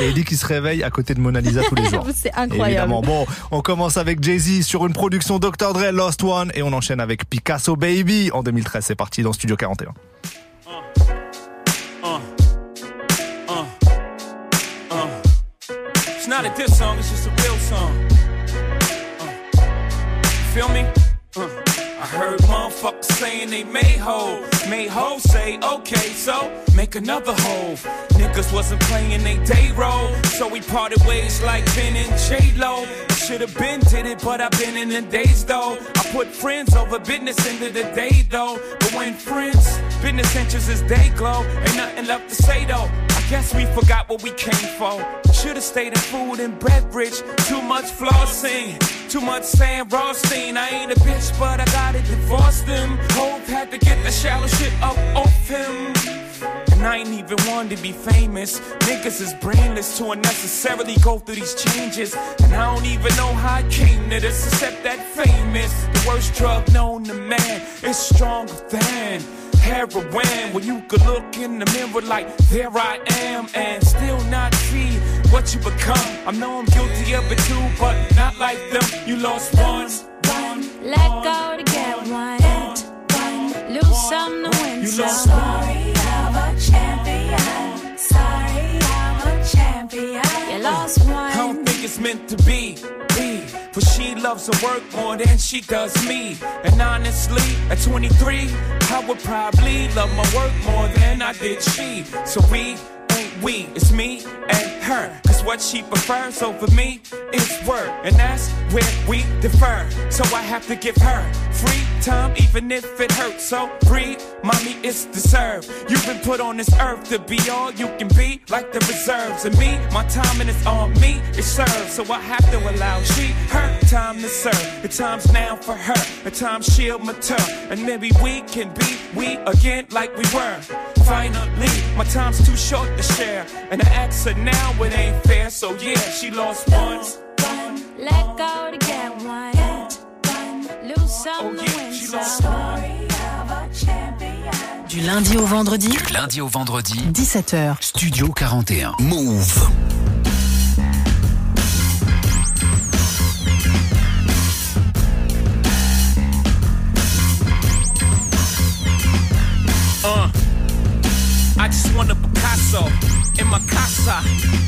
Et il dit qu'il se réveille à côté de Mona Lisa tous les jours. C'est incroyable. Évidemment. Bon, on commence avec Jay-Z sur une production Dr. Dre Lost One et on enchaîne avec Picasso Baby en 2013. C'est parti dans Studio 41. Uh, uh, uh. It's not a diss song, it's just a real song. Uh, feel me? Heard motherfuckers saying they made hoe. Made hoe say, okay, so make another hoe. Niggas wasn't playing they day role, so we parted ways like Ben and J-Lo. Should've been did it, but I've been in the days though. I put friends over business into the day though. But when friends, business interests is day glow, ain't nothing left to say though. Guess we forgot what we came for. Should've stayed in food and beverage. Too much flossing, too much Sam Rothstein. I ain't a bitch, but I gotta divorce them. Hope had to get the shallow shit up off him. And I ain't even one to be famous. Niggas is brainless to unnecessarily go through these changes. And I don't even know how I came to this, except that famous. The worst drug known to man is stronger than heroin when you could look in the mirror like there I am and still not see what you become. I know I'm guilty of it too, but not like them. You lost one. one, Let go to get one. Lose some to win You some. Lost one. I don't think it's meant to be. be. For she loves her work more than she does me. And honestly, at 23, I would probably love my work more than I did she. So we ain't we, it's me and her. Cause what she prefers over me is work. And that's where we defer. So I have to give her free time, even if it hurts. So breathe, mommy, it's deserved. You've been put on this earth to be all you can be, like the reserves. And me, my timing is on me, it serves. So I have to allow she her time to serve. The time's now for her, the time she'll mature. And maybe we can be we again like we were. Finally, my time's too short to share. And I ask her now, it ain't fair. So yeah, she lost once. Let go to get one. Lose some oh, some. Story of a champion. Du lundi au vendredi, Du lundi au vendredi, 17h. Studio 41. Move. A Picasso in my casa,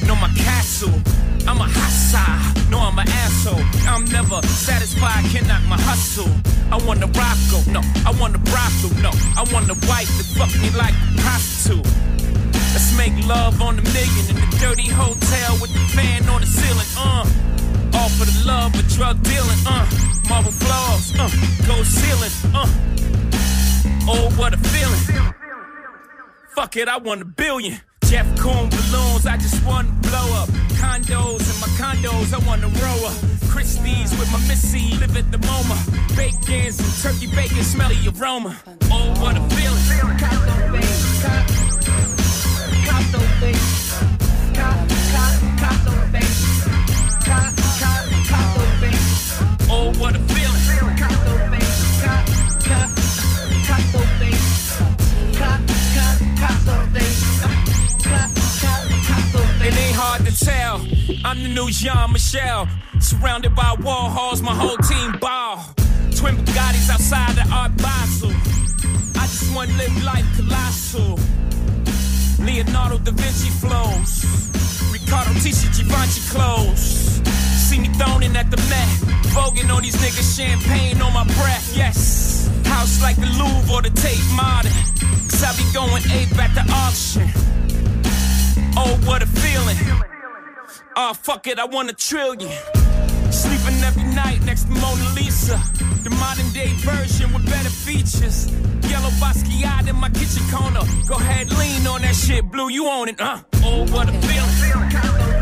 no my castle. I'm a hassa, no I'm an asshole. I'm never satisfied, can knock my hustle. I want a rocko, no, I want a brothel, no. I want a wife that fuck me like a prostitute. Let's make love on the million in the dirty hotel with the fan on the ceiling, uh. All for the love of drug dealing, uh. Marble floors, uh. Gold ceiling, uh. Oh, what a feeling. Fuck it, I want a billion. Jeff Koons balloons, I just want blow up. Condos and my condos, I want to row up. Christie's with my missy, live at the MoMA. Bacons and turkey bacon, smelly aroma. Oh, what a feeling. Oh, the new Jean Michel. Surrounded by Warhols, my whole team ball. Twin Bugattis outside the Art Basel. I just want to live life colossal. Leonardo da Vinci flows. Riccardo Tisci Givenchy clothes. See me thrown in at the Met. Voguing on these niggas, champagne on my breath, yes. House like the Louvre or the Tate Modern. Cause I be going ape at the auction. Oh, what a feeling. Oh, fuck it, I want a trillion. Sleeping every night next to Mona Lisa. The modern day version with better features. Yellow Basquiat in my kitchen corner. Go ahead, lean on that shit, Blue, you own it, huh? Oh, what a feeling.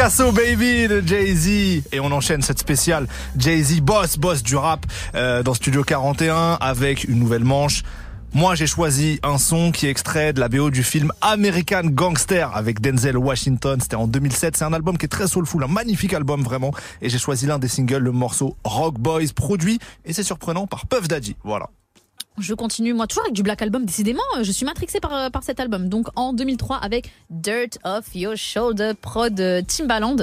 Picasso Baby de Jay-Z et on enchaîne cette spéciale Jay-Z boss boss du rap euh, dans Studio 41 avec une nouvelle manche. Moi j'ai choisi un son qui est extrait de la BO du film American Gangster avec Denzel Washington. C'était en 2007. C'est un album qui est très soulful, un magnifique album vraiment. Et j'ai choisi l'un des singles, le morceau Rock Boys produit et c'est surprenant par Puff Daddy. Voilà. Je continue, moi, toujours avec du Black Album. Décidément, euh, je suis matrixée par, euh, par cet album. Donc, en 2003, avec Dirt Off Your Shoulder, prod euh, Timbaland.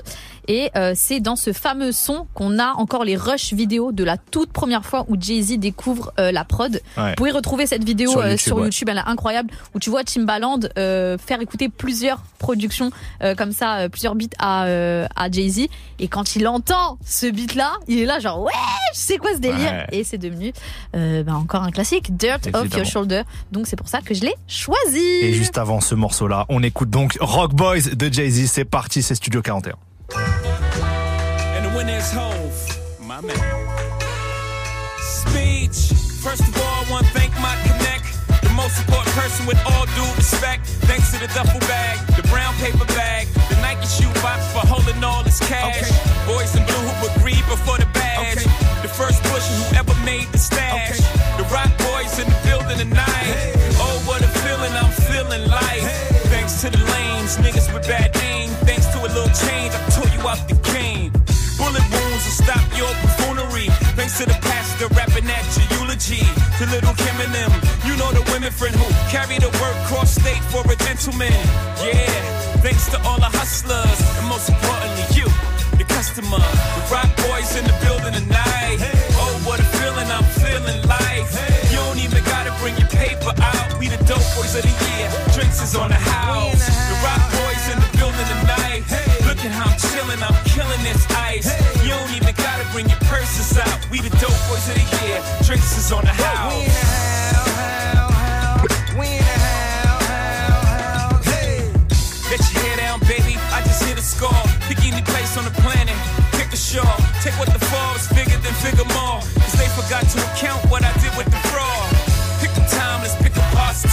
Et euh, c'est dans ce fameux son qu'on a encore les rush vidéo de la toute première fois où Jay-Z découvre euh, la prod. Ouais. Vous pouvez retrouver cette vidéo Sur euh, YouTube, ouais. Elle est incroyable, où tu vois Timbaland faire écouter plusieurs productions comme ça, plusieurs beats à, à Jay-Z. Et quand il entend ce beat-là, il est là genre, ouais, je sais quoi ce délire. Ouais. Et c'est devenu bah, encore un classique, Dirt Off. Your Shoulder. Donc c'est pour ça que je l'ai choisi. Et juste avant ce morceau-là, on écoute donc Rock Boys de Jay-Z. C'est parti, c'est Studio 41. And the winner is Hove, my man. Speech. First of all, I want to thank my connect. The most important person with all due respect. Thanks to the duffel bag, the brown paper bag, the Nike shoe box for holding all this cash. Boys in blue who agreed before the badge. The first pusher who ever change. I tore you out the game. Bullet wounds will stop your buffoonery. Thanks to the pastor rapping at your eulogy. To little Kim and them, you know the women friend who carry the word cross state for a gentleman. Yeah, thanks to all the hustlers, and most importantly, you, the customer. The rock boys in the building tonight. Oh, what a feeling I'm feeling like. You don't even gotta bring your paper out. We the dope boys of the year. Drinks is on the high. Bring your out. We the dope boys of the year. Drinks is on the house. We in the house. We in the house. Hey. Let your hair down, baby. I just hit a score. Pick any place on the planet. Pick a shawl. Take what the falls, bigger than figure more. Cause they forgot to account what I did with the fraud. Pick a timeless, pick a parts and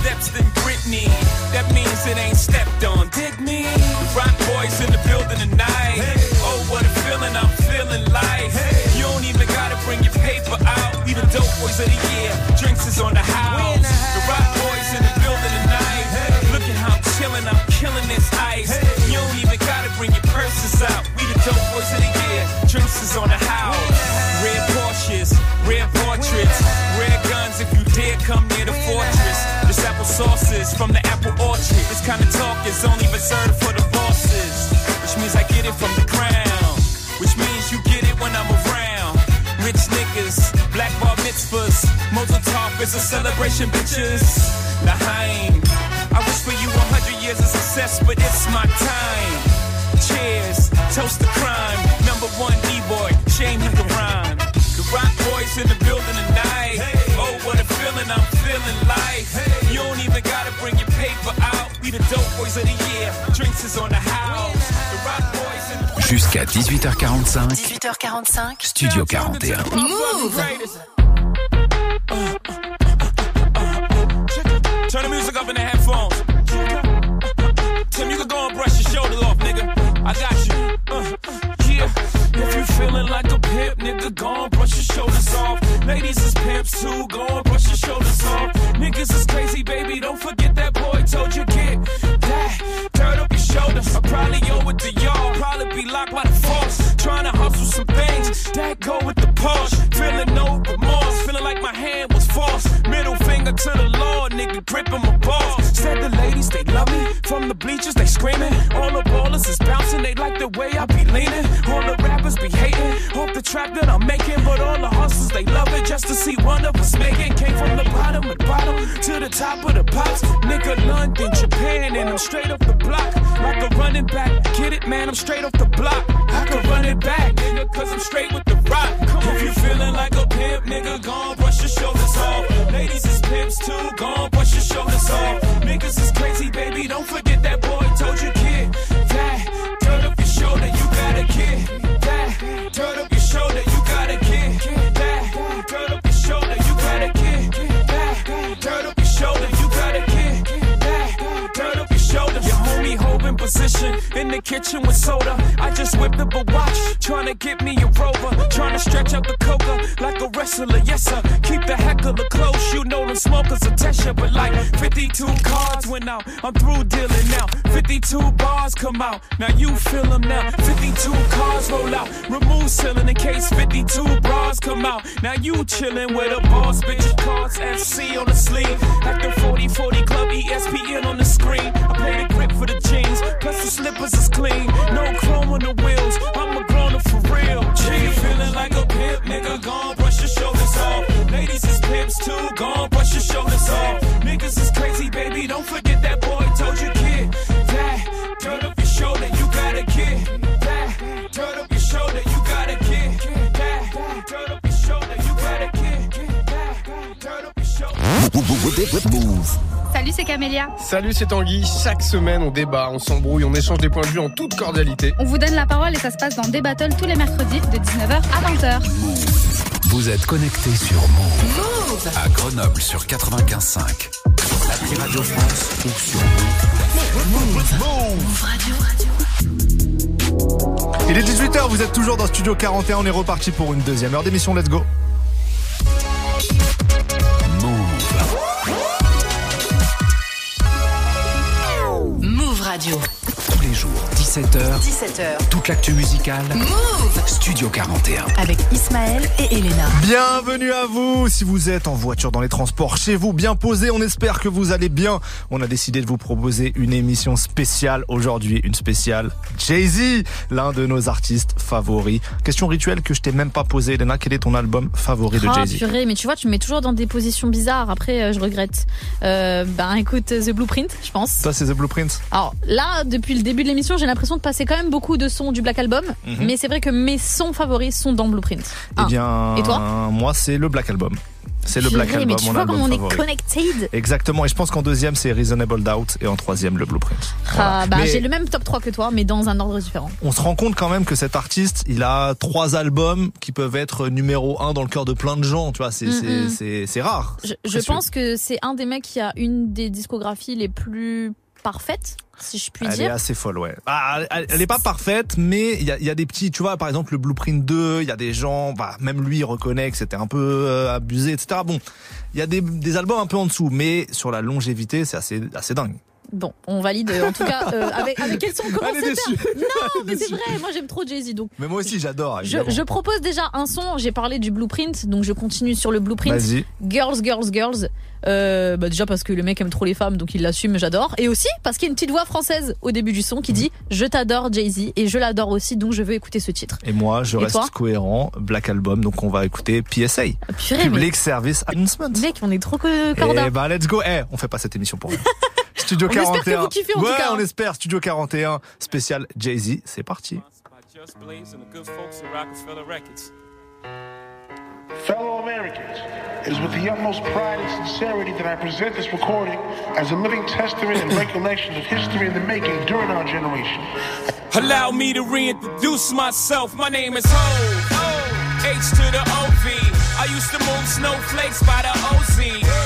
steps than Britney. That means it ain't stepped on. Dig me? Rock boys in the building tonight. Oh, what a feeling, I'm feeling life. You don't even gotta bring your paper out. We the dope boys of the year. Drinks is on the is only reserved for the bosses. Which means I get it from the crown. Which means you get it when I'm around. Rich niggas, black bar mitzvahs. Mazel Tov is a celebration, bitches. L'chaim. I wish for you a hundred years of success, but it's my time. Cheers, toast to crime. Number one D-boy, shame he can rhyme. The rock boys in the building tonight. Oh, what a feeling, I'm Jusqu'à 18h45, 18h45. Studio 41. Move. Turn the music up in the headphones. Tim, you can go and brush your shoulders off, nigga. I got you. Uh, yeah. If you feeling like a pimp, nigga, go and brush your shoulders off. Ladies is pimps too, go and brush your shoulders off. Niggas is crazy, baby, don't forget Porsche. Feeling no remorse. Feeling like my hand was forced. Middle finger to the Lord, nigga, gripping my balls. Said the ladies, they love me. From the bleachers, they screaming. All the ballers is bouncing. They like the way I be leaning. All the rappers be hating. Off the trap that I'm making. But all the hustlers, they love it just to see one of to the top of the pops. Nigga, London, Japan, and I'm straight off the block. Like a running back. Get it, man, I'm straight off the block. I can run it back, nigga, cause I'm straight with the rock. If you feeling like a pimp, nigga, gon' in the kitchen with soda. I just whipped up a watch, trying to get me a rover. Trying to stretch out the coca like a wrestler, yes sir. Keep the heck of heckler close, you know them smokers a Tesha. But like 52 cards went out, I'm through dealing now. 52 bars come out, now you feel them now. 52 cars roll out, remove ceiling in case 52 bras come out. Now you chillin' with a boss, bitch. Cards FC on the sleeve. The 40 40 Club ESPN on the screen. I play the grip for the jeans, plus the slippers is clean. No chrome on the wheels, I'm a grown up for real. G feeling like a pimp, nigga. Gon' brush your shoulders off. Ladies is pimps too, gon' brush your shoulders off. Niggas is crazy, baby. Don't forget that boy told you, Move. Salut, c'est Camélia. Salut, c'est Tanguy. Chaque semaine, on débat, on s'embrouille, on échange des points de vue en toute cordialité. On vous donne la parole et ça se passe dans des battles tous les mercredis de 19h à 20h. Vous êtes connecté sur Move. À Grenoble sur 95.5. L'appli Radio France ou sur Move. Il est 18h, vous êtes toujours dans Studio 41, on est reparti pour une deuxième heure d'émission, let's go Radio. Tous les jours, 17h. 17h. Toute l'actu musicale. Move Studio 41. Avec Ismaël et Elena. Bienvenue à vous Si vous êtes en voiture dans les transports, chez vous, bien posé, on espère que vous allez bien. On a décidé de vous proposer une émission spéciale aujourd'hui, une spéciale Jay-Z, l'un de nos artistes favoris. Question rituelle que je t'ai même pas posée, Elena, quel est ton album favori de Ah, Jay-Z purée, mais tu vois, tu me mets toujours dans des positions bizarres. Après, euh, je regrette. Euh, ben, écoute, The Blueprint, je pense. Toi, c'est The Blueprint Alors là, depuis le début de l'émission, j'ai l'impression de passer quand même beaucoup de sons du Black Album, Mhm. mais c'est vrai que mes sons favoris sont dans Blueprint. Eh bien, Et toi? moi, c'est le Black Album. C'est le Black Album, mais tu mon vois album comment on favori. est connected Exactement, et je pense qu'en deuxième, c'est Reasonable Doubt, et en troisième, le Blueprint. Voilà. Ah, bah, J'ai le même top 3 que toi, mais dans un ordre différent. on se rend compte quand même que cet artiste, il a trois albums qui peuvent être numéro un dans le cœur de plein de gens. Tu vois, c'est Mm, rare. Je, pense que c'est un des mecs qui a une des discographies les plus parfaites, si je puis Elle est dire. assez folle, ouais. Ah, elle, elle est pas parfaite, mais il y a, il y a des petits, tu vois, par exemple le Blueprint 2, il y a des gens, bah, même lui il reconnaît que c'était un peu euh, abusé, etc. Bon, il y a des, des albums un peu en dessous, mais sur la longévité, c'est assez, assez dingue. Bon, on valide. En tout cas, euh, avec, avec quel son on commence Elle est cette déçue. heure Non, mais c'est vrai. Moi, j'aime trop Jay-Z, donc. Mais moi aussi, j'adore. Je, je propose déjà un son. J'ai parlé du blueprint, donc je continue sur le blueprint. Vas-y. Girls, girls, girls. Euh, bah déjà parce que le mec aime trop les femmes, donc il l'assume, j'adore. Et aussi parce qu'il y a une petite voix française au début du son qui dit Je t'adore Jay-Z et je l'adore aussi, donc je veux écouter ce titre. Et moi, je Et reste cohérent. Black Album, donc on va écouter PSA. purée, Public Service Announcement. Mec, on est trop que. Et bah let's go. Eh, on fait pas cette émission pour rien. Studio On espère 41. que vous kiffez, en tout ouais, cas, hein. on espère. Studio 41 spécial Jay-Z. C'est parti. Fellow Americans, it is with the utmost pride and sincerity that I present this recording as a living testament and recollection of history in the making during our generation. Allow me to reintroduce myself. My name is Ho. H to the OV. I used to move snowflakes by the OZ.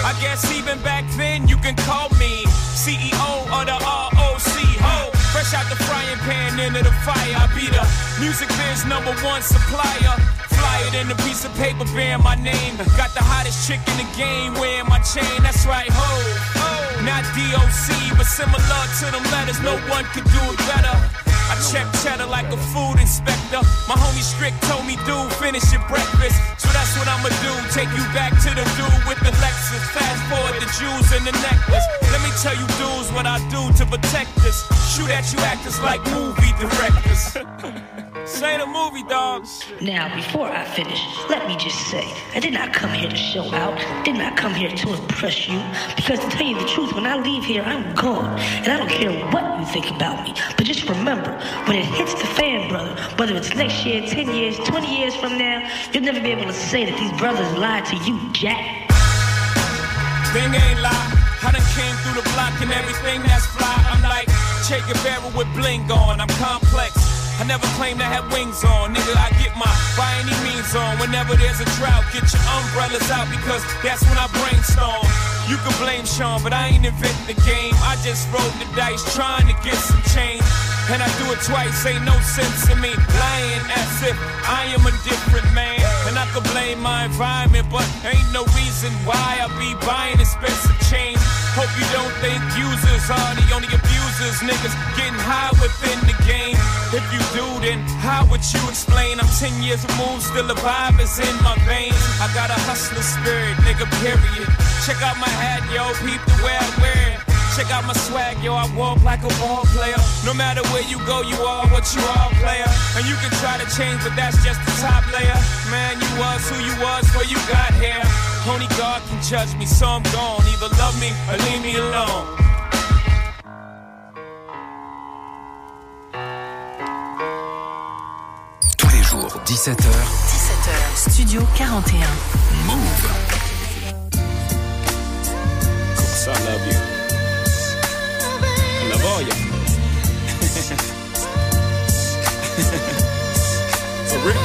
I guess even back then you can call me CEO of the ROC. Hov. Fresh out the frying pan into the fire. I be the music biz number one supplier. Fly it in a piece of paper bearing my name. Got the hottest chick in the game wearing my chain. That's right, Hov. Not DOC, but similar to them letters. No one could do it better. I check cheddar like a food inspector. My homie Strick told me, dude, finish your breakfast. So that's what I'ma do. Take you back to the dude with the Lexus. Fast forward the jewels and the necklace. Let me tell you, dudes, what I do to protect this. Shoot at you actors like movie directors. Say the movie, dogs. Now, before I finish, let me just say, I did not come here to show out, did not come here to impress you, because to tell you the truth, when I leave here, I'm gone, and I don't care what you think about me. But just remember, when it hits the fan, brother, whether it's next year, 10 years, 20 years from now, you'll never be able to say that these brothers lied to you, Jack. Thing ain't lie. I done came through the block and everything that's fly. I'm like Che Guevara with bling on. I'm complex. I never claim to have wings on. Nigga, I get my by any means on. Whenever there's a drought, get your umbrellas out because that's when I brainstorm. You can blame Shawn, but I ain't inventing the game. I just rolled the dice trying to get some change. And I do it twice, ain't no sense in me lying as if I am a different man. And I could blame my environment, but ain't no reason why I be buying expensive chains. Hope you don't think users are the only abusers. Niggas getting high within the game. If you do, then how would you explain? I'm 10 years removed, still the vibe is in my veins. I got a hustler spirit, nigga, period. Check out my hat, yo, peep the way I wear it. Check out my swag, yo, I walk like a ball player. No matter where you go, you are what you are, player. And you can try to change, but that's just the top layer. Man, you was who you was before you got here. Only God can judge me, so I'm gone. Either love me or leave me alone. Tous les jours, 17h. 17h. Studio 41. Mouv'. Cause I love you. I love. For real.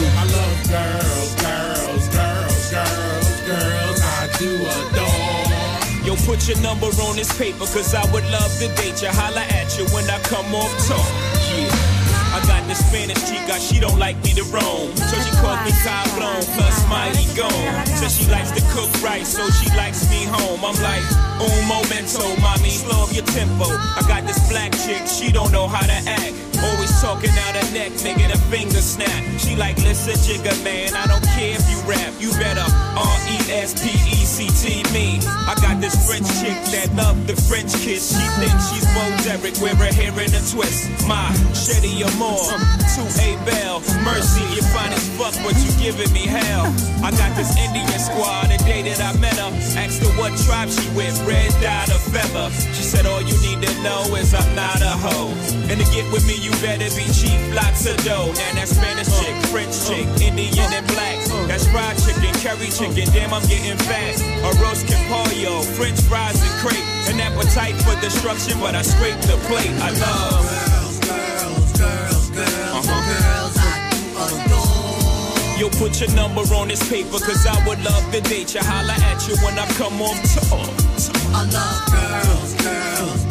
I love girls, girls, girls, girls, girls. I do adore. Yo, put your number on this paper, cause I would love to date you. Holla at you when I come off talk. Yeah. Got this Spanish chica, she don't like me to roam. So she calls me Cablon, plus mighty gone. Says she likes to cook right, so she likes me home. I'm like, un momento, mommy, slow up your tempo. I got this black chick, she don't know how to act. Always talking out her neck, making a finger snap. She like, listen, Jigga man, I don't care if you rap. You better R-E-S-P-E-C-T me. I got this French chick that love the French kiss. She thinks she's Bo Derek, wear her hair in a twist. My Shetty Amore, to A Bell. Mercy, you fine as fuck, but you giving me hell. I got this Indian squad the day that I met her. Asked her what tribe she with, red dot or feather. She said, all you need to know is I'm not a hoe. And to get with me, you better be cheap, lots of dough. Now that Spanish chick, French chick, Indian and black. That's fried chicken, curry chicken, damn I'm getting fat. A roast pollo, French fries and crepe. An appetite for destruction, but I scrape the plate. I love girls, girls, girls, girls, Yo, put your number on this paper, cause I would love to date you. Holla at you when I come off talk. I love girls, girls, girls,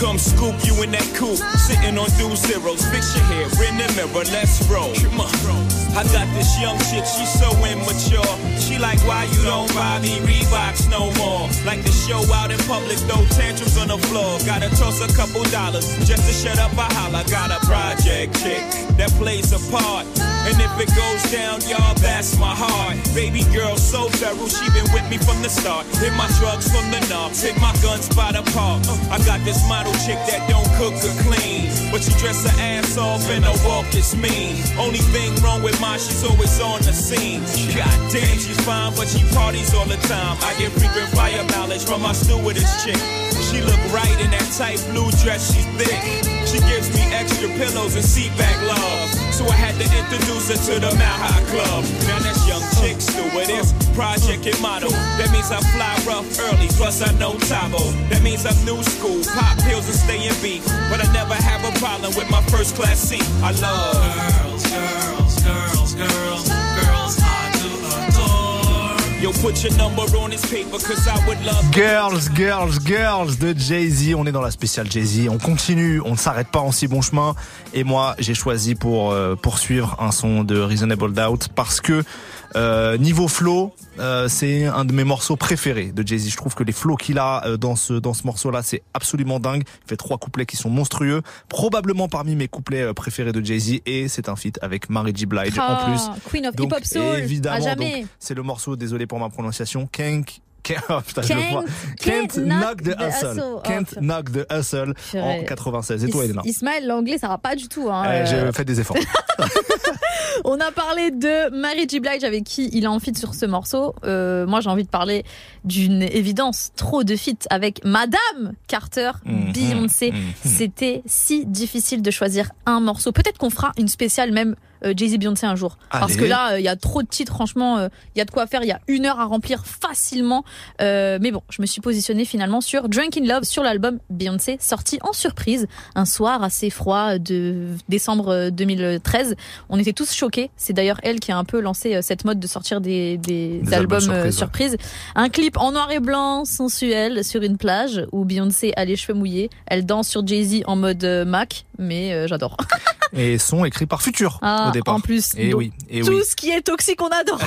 come scoop you in that coupe, sitting on two zeros. Fix your hair in the mirror, let's roll. Come on. I got this young chick, she's so immature. She like, why you don't buy me Reeboks no more? Like to show out in public, throw tantrums on the floor. Gotta toss a couple dollars just to shut up. I holla. Got a project chick that plays a part. And if it goes down, y'all, that's my heart. Baby girl, so thorough, she been with me from the start. Hit my drugs from the knobs, hit my guns by the park. I got this model chick that don't cook or clean. But she dress her ass off and her walk is mean. Only thing wrong with mine, she's always on the scene. God damn, she's fine, but she parties all the time. I get frequent fire knowledge from my stewardess chick. She look right in that tight blue dress, she's thick. She gives me extra pillows and seat back love. So I had to introduce her to the High Club. Now that's young chick stewardess, project and model. That means I fly rough early, plus I know Tae Bo. That means I'm new school, pop pills and stay in beat. But I never have a problem with my first class seat. I love girls, girls, girls, girls Girls, Girls, Girls de Jay-Z. On est dans la spéciale Jay-Z. On continue, on ne s'arrête pas en si bon chemin. Et moi, j'ai choisi pour euh, poursuivre un son de Reasonable Doubt parce que euh, niveau flow, euh, c'est un de mes morceaux préférés de Jay-Z. Je trouve que les flows qu'il a euh, dans ce dans ce morceau-là, c'est absolument dingue. Il fait trois couplets qui sont monstrueux, probablement parmi mes couplets euh, préférés de Jay-Z. Et c'est un feat avec Mary J. Blige en Ah, plus. Queen of Donc, Hip Hop Soul, évidemment, c'est le morceau. Désolé pour ma prononciation. Kank. Oh, putain, Can't knock the hustle. Oh, putain. knock the hustle en Purée. 96. Et toi, Elena Ismaël, l'anglais, ça va pas du tout. Hein. Eh, Euh, J'ai fait des efforts. On a parlé de Mary J. Blige avec qui il a en feat sur ce morceau. Euh, moi, j'ai envie de parler d'une évidence, trop de feats avec Madame Carter, Mhm, Beyoncé. mhm. C'était si difficile de choisir un morceau. Peut-être qu'on fera une spéciale même euh, Jay-Z Beyoncé un jour. Parce que là, euh, il y a trop de titres, franchement, euh, il y a de quoi faire. Il y a une heure à remplir facilement. Euh, mais bon, je me suis positionnée finalement sur Drunk in Love sur l'album Beyoncé, sorti en surprise un soir assez froid de décembre euh, 2013. On était tous choqués. C'est d'ailleurs elle qui a un peu lancé euh, cette mode de sortir des, des, Des albums, albums euh, surprises, ouais. surprises. Un clip en noir et blanc, sensuel, sur une plage où Beyoncé a les cheveux mouillés. Elle danse sur Jay-Z en mode euh, Mac, mais euh, j'adore. Et son écrit par Futur Ah, au départ. en plus. Et Donc, oui. Et Tout oui. ce qui est toxique, on adore.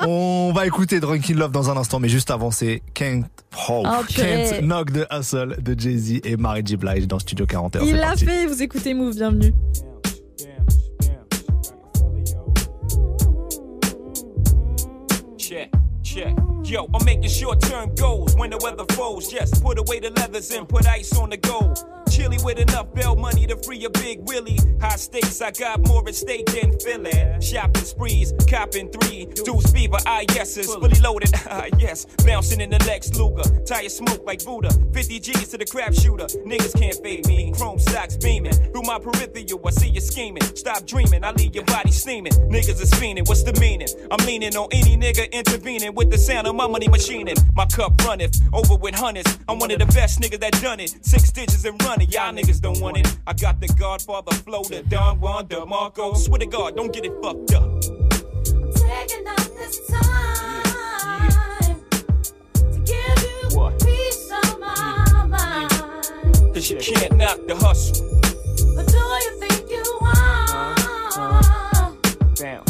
On va écouter Drunk in Love dans un instant, mais juste avant, c'est Can't, oh, Oh. Can't Knock the Hustle de Jay-Z et Mary J. Blige dans Studio 41. Il l'a fait, vous écoutez Move, bienvenue. Check, check. Yo, I'm making short term goals when the weather falls. Just put away the leathers and put ice on the gold. Chilly with enough bail money to free a big Willie. High stakes, I got more at stake than Philly. Shopping sprees, copping three. Deuce fever, ah yeses. Fully loaded, ah yes. Bouncing in the Lex Luger. Tire smoke like Buddha. 50 G's to the crap shooter. Niggas can't fade me. Chrome stocks beaming. Through my peripheral, I see you scheming. Stop dreaming, I leave your body steaming. Niggas is fiending, what's the meaning? I'm leaning on any nigga intervening with the sound of my money machining. My cup runneth over with hundreds. I'm one of the best niggas that done it. Six digits and running, y'all niggas don't want it. I got the Godfather flow, the Don Juan DeMarco. Swear to God, don't get it fucked up. Taking off this time to give you What? peace of my mind. Cause you can't knock the hustle. But do you think you are? Uh-huh. Bam. Baby,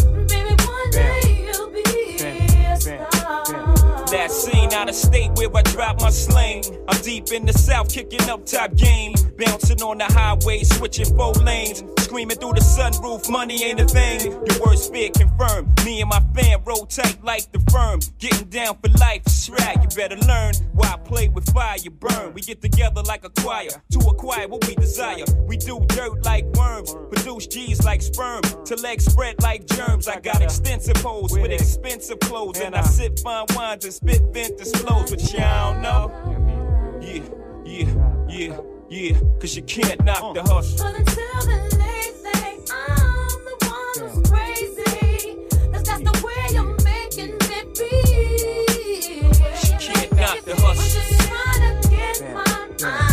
That scene out of state where I drop my sling. I'm deep in the south, kicking up top game. Bouncing on the highway, switching four lanes. Screaming through the sunroof, money ain't a thing. Your worst fear confirmed. Me and my fam roll tight like the firm. Getting down for life, right. You better learn. Why I play with fire, you burn. We get together like a choir to acquire what we desire. We do dirt like worms, produce G's like sperm. To legs spread like germs. I got extensive hoes with expensive clothes. And I sip fine wines and spit vintage flows. But y'all don't know. Yeah, yeah, yeah, yeah. Cause you can't knock the uh. hustle. But until then, they think I'm the one who's crazy. 'Cause that's the way you're making it be. Can't knock the hustle. I'm just trying to get mine. I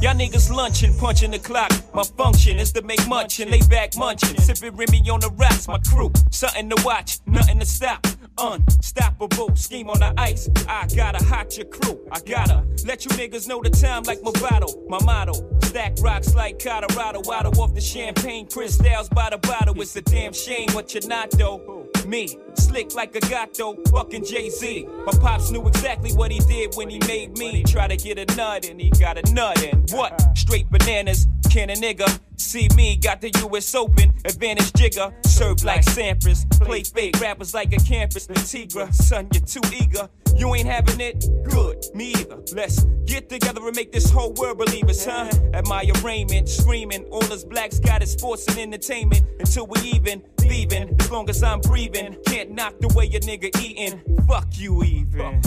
y'all niggas lunching, punching the clock. My function is to make munch and lay back munching. Sipping Remy on the rocks, my crew. Something to watch, nothing to stop. Unstoppable, scheme on the ice. I gotta hot your crew. I gotta let you niggas know the time like my bottle. My motto, stack rocks like Colorado. Out off the champagne, crystals by the bottle. It's a damn shame what you're not though. Me, slick like a gato, fucking Jay Z. My pops knew exactly what he did when he made me. Try to get a nut and he got a nut and what? Straight bananas, can a nigga see me? Got the US Open, advantage Jigga. Served like Sampras, play fake rappers like a campus. Tigra, son, you're too eager. You ain't having it? Good, me either. Let's get together and make this whole world believers, huh? At my arraignment, screaming, all us blacks got is sports and entertainment until we even leaving. As long as I'm breathing, can't knock the way a nigga eating. Fuck you, even.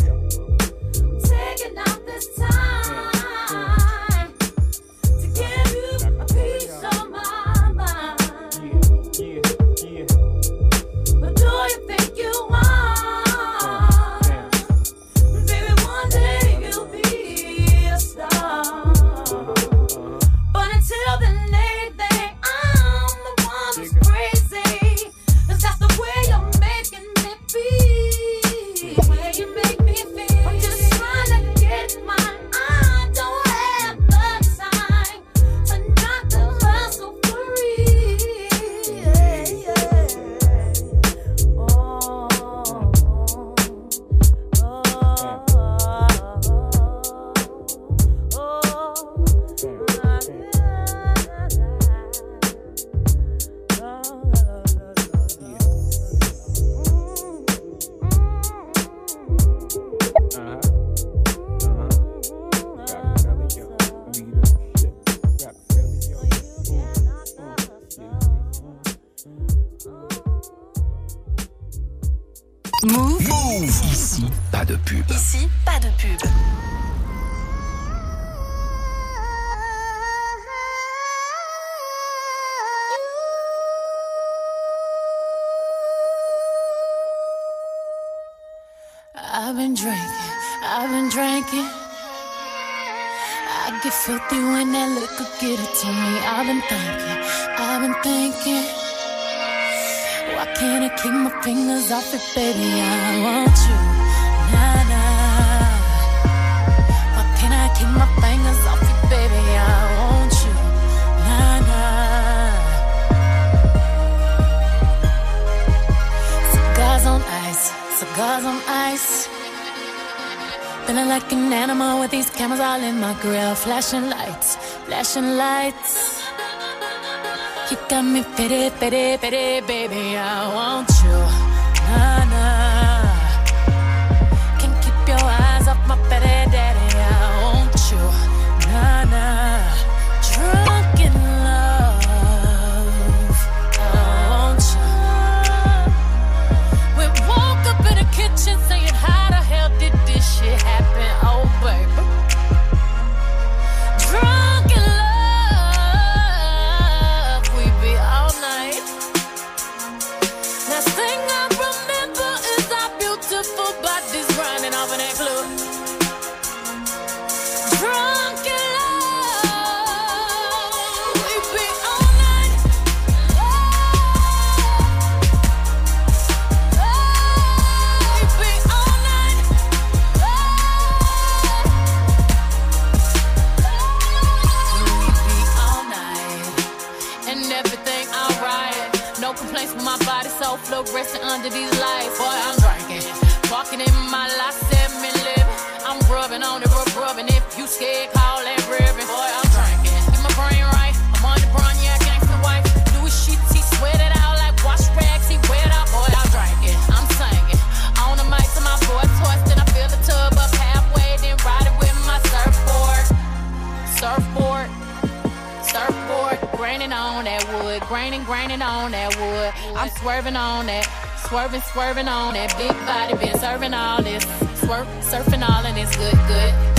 Taking out this time when that liquor get it to me. I've been thinking, I've been thinking. Why can't I keep my fingers off it, baby? I want you, nah nah. Why can't I keep my fingers off it, baby? I want you, nah nah. Cigars on ice, cigars on ice. Feeling like an animal with these cameras all in my grill. Flashing lights, flashing lights. You got me pity, pity, pity, baby. I want you. Swerving, swerving on that big body, been serving all this, swerp, surfing all and it's good, good.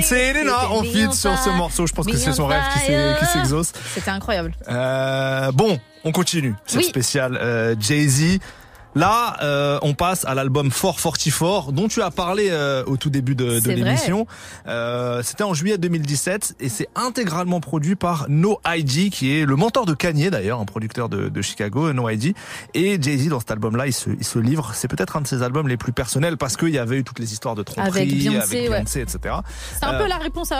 Beyoncé, things, Elena en feat sur ce morceau. Je pense que c'est son rêve qui s'exauce. C'était incroyable. Euh, bon, on continue cette Oui. spéciale euh, Jay-Z. Là, euh, on passe à l'album Fort Fortifort dont tu as parlé euh, au tout début de, de C'est l'émission. Euh, C'était en juillet 2017 et c'est intégralement produit par No ID qui est le mentor de Kanye d'ailleurs, un producteur de, de Chicago, No ID. Et Jay-Z dans cet album-là, il se, il se livre. C'est peut-être un de ses albums les plus personnels parce qu'il y avait eu toutes les histoires de tromperie, Avec Beyoncé, ouais. Beyoncé, etc. C'est un Euh, peu la réponse à,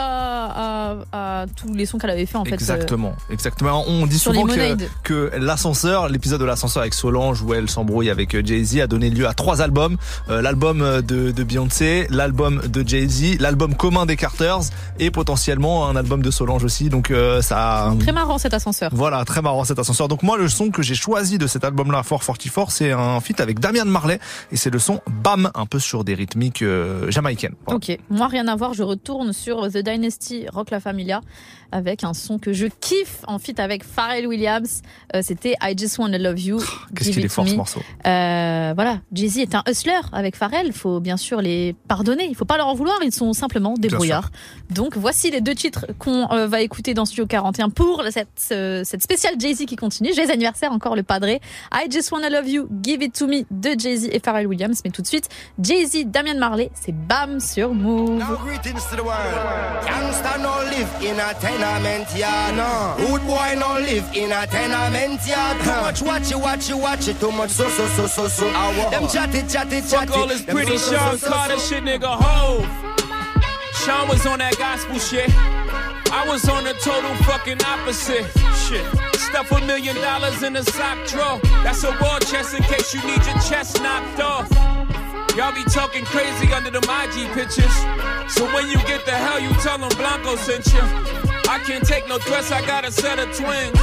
à, à tous les sons qu'elle avait fait en fait. euh, Exactement, exactement. On dit souvent que, que l'ascenseur, l'épisode de l'ascenseur avec Solange où elle s'embrouille avec euh, Jay-Z a donné lieu à trois albums. Euh, l'album de, de Beyoncé, l'album de Jay-Z, l'album commun des Carters et potentiellement un album de Solange aussi. Donc euh, ça a... Très marrant cet ascenseur. Voilà, très marrant cet ascenseur. Donc moi, le son que j'ai choisi de cet album-là, Fort Fortifort, c'est un feat avec Damian Marley et c'est le son Bam, un peu sur des rythmiques euh, jamaïcaines. Voilà. Ok, moi rien à voir, je retourne sur The Dynasty Rock La Familia avec un son que je kiffe en feat avec Pharrell Williams. Euh, C'était I Just Wanna Love You. Oh, Qu'est-ce qu'il est fort ce morceau. Euh, voilà, Jay-Z est un hustler avec Pharrell. Faut bien sûr les pardonner. Il faut pas leur en vouloir. Ils sont simplement débrouillards. Donc voici les deux titres qu'on euh, va écouter dans Studio 41 pour cette, euh, cette spéciale Jay-Z qui continue. Joyeux anniversaire encore le padré. I Just Wanna Love You, Give It To Me de Jay-Z et Pharrell Williams. Mais tout de suite, Jay-Z, Damian Marley, c'est Bam sur Move. Now greetings to the world. Youngster no live in a tenement yard. No. Rude boy no live in a tenement yard. Too much watch it, watch it, watch it. Too much so so so so so. Hour. Them chatty chatty chatty. Fuck all this pretty Sean Carter shit, nigga. Ho. Shawn was on that gospel shit. I was on the total fucking opposite shit. Stuff a million dollars in a sock drawer. That's a war chest in case you need your chest knocked off. Y'all be talking crazy under them IG pictures. So when you get the hell, you tell them Blanco sent you. I can't take no threats, I got a set of twins.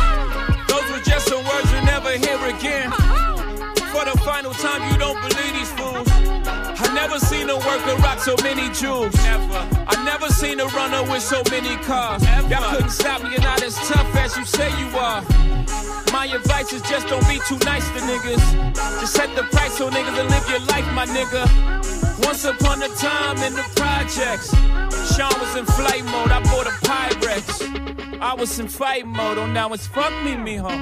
Those were just some words you never hear again. For the final time, you don't believe these fools. Never seen a worker rock so many jewels. Ever. I never seen a runner with so many cars. Y'all couldn't stop me, you're not as tough as you say you are. My advice is just don't be too nice to niggas. Just set the price on niggas and live your life, my nigga. Once upon a time in the projects, Shawn was in flight mode, I bought a Pyrex. I was in fight mode, oh now it's fuck me, mijo.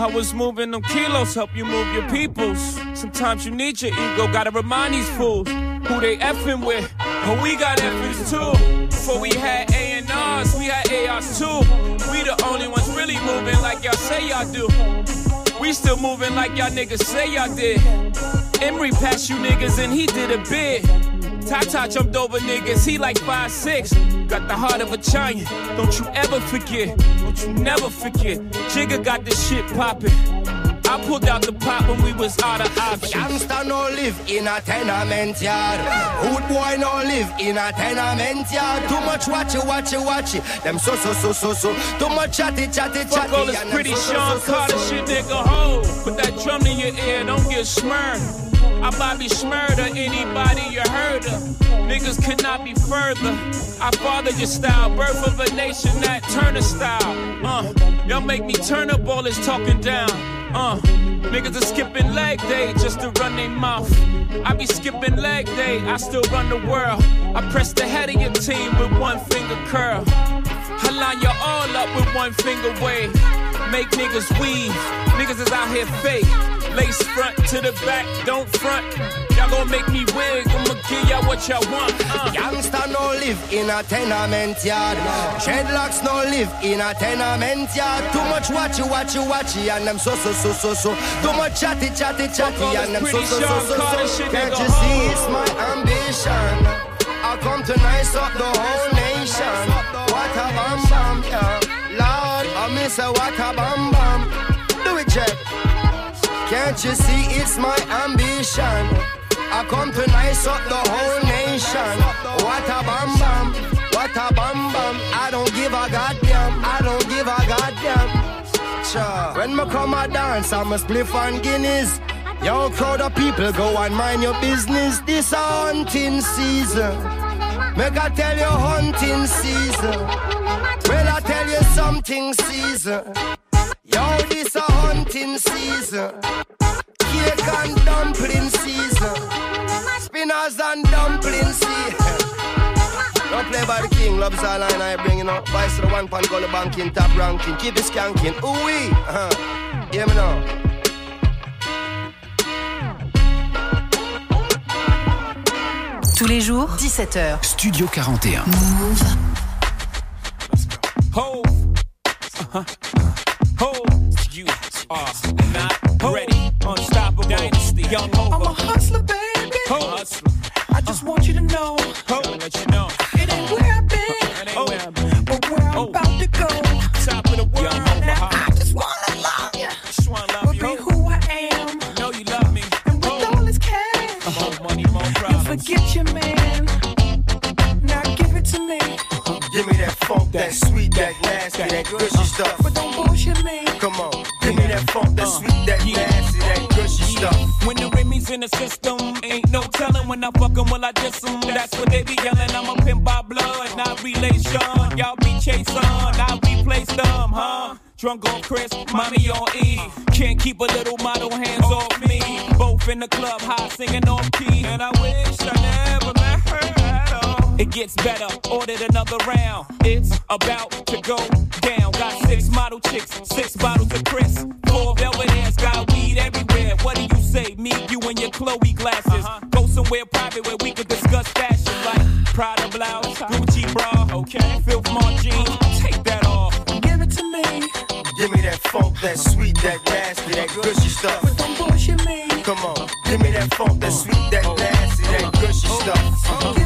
I was moving them kilos, help you move your peoples. Sometimes you need your ego, gotta remind these fools who they effing with. But we got effings too. Before we had A&Rs, we had ARs too. We the only ones really moving like y'all say y'all do. We still moving like y'all niggas say y'all did. Emory passed you niggas and he did a bid. Tata jumped over niggas, he like 5'6. Got the heart of a giant, don't you ever forget. Don't you never forget. Jigga got this shit poppin'. I pulled out the pop when we was out of options. Youngster no live in a tenement yard. Hood boy no live in a tenement yard. Too much watch it, watch it, watch it. Them so so so so so. Too much chatty chatty chatty. Fuck all this pretty so, Shawn so, so, Carter shit, nigga. Hold, put that drum in your ear, don't get smirned. I Bobby Shmurda, anybody you heard of. Niggas could not be further. I father your style, birth of a nation, that Turner style. Uh, y'all make me turn up all this talking down. Uh, niggas are skipping leg day just to run their mouth. I be skipping leg day, I still run the world. I press the head of your team with one finger curl. I line you all up with one finger wave. Make niggas weave. Niggas is out here fake. Lace front to the back, don't front. Y'all gon' make me wig. I'ma give y'all what y'all want. Uh. Youngster no live in a tenement yard. Dreadlocks no live in a tenement yard. Too much watchy, watchy, watchy, and them so so so so so. Too much chatty, chatty, chatty, and them this so so so so so. shit, Can't you see it's my ambition? I come to nice up the whole nation. What a bam bam, yeah. Lord, I miss a what a bam bam. Can't you see it's my ambition? I come to nice up the whole nation. What a bam bam, what a bam bam. I don't give a goddamn, I don't give a goddamn. Sure. When me come a dance, I'm a spliff and Guinness. Yo, crowd of people, go and mind your business. This a hunting season. Make I tell you hunting season. Well, I tell you something season. Yo, this a hunting season. Cake and dumpling season. Spinners and dumpling season. Don't play by the king, loves all line I bring, you know. Vice to the one pan go the banking, top ranking, keep it skanking. Ooh wee, uh-huh. Hear me now. Tous les jours, 17h. Studio 41. Move. Ho. Uh-huh. Ho. You are not ready. Unstoppable dynasty. Young Hova. I'm a hustler, baby. Hustler. I just want you to know Ho. Let you know. That sweet, that nasty, that gushy stuff. but don't bullshit me. Come on, give me that funk, that sweet, that uh, nasty, that gushy stuff. When the Remy's in the system, ain't no telling when I fuck 'em, will I diss 'em. That's what they be yelling. I'm a pimp by blood, not relation. Y'all be chasing, I replace them, huh? Drunk on Chris, mommy on E. Can't keep a little model hands off me. Both in the club, high singing off key. And I wish gets better, ordered another round. It's about to go down. Got six model chicks, six bottles of Chris. Four velvet ass, got weed everywhere. What do you say? Me, you, and your Chloe glasses. Uh-huh. Go somewhere private where we could discuss fashion like Prada blouse, uh-huh. Gucci bra, okay? Filth jeans, take that off. Give it to me, Give me that funk, that sweet, that nasty, that gushy stuff. but don't bullshit me. Come on, give me that funk, that sweet, that nasty, that gushy oh, stuff.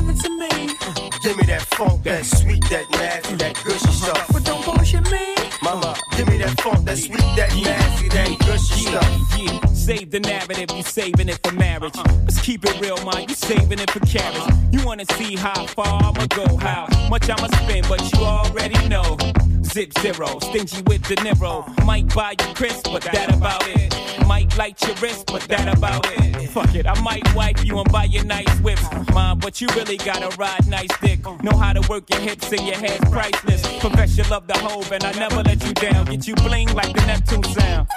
Funk, that sweet, that nasty, that gushy stuff. but don't bullshit me. Mama, give me that funk, that sweet, that nasty, that gushy stuff. Yeah, save the narrative, you saving it for marriage. Let's keep it real, man, you saving it for carriage. You wanna see how far I'ma go, how much I'ma spend, but you already know. Zip zero, stingy with the Niro. Might buy you crisp, but that about it. Might light your wrist, but that about it. Fuck it, I might wipe you and buy you nice whips. Mom, but you really gotta ride nice dick. Know how to work your hips and your head's priceless. Profess you love the Hov and I never let you down. Get you bling like the Neptune sound.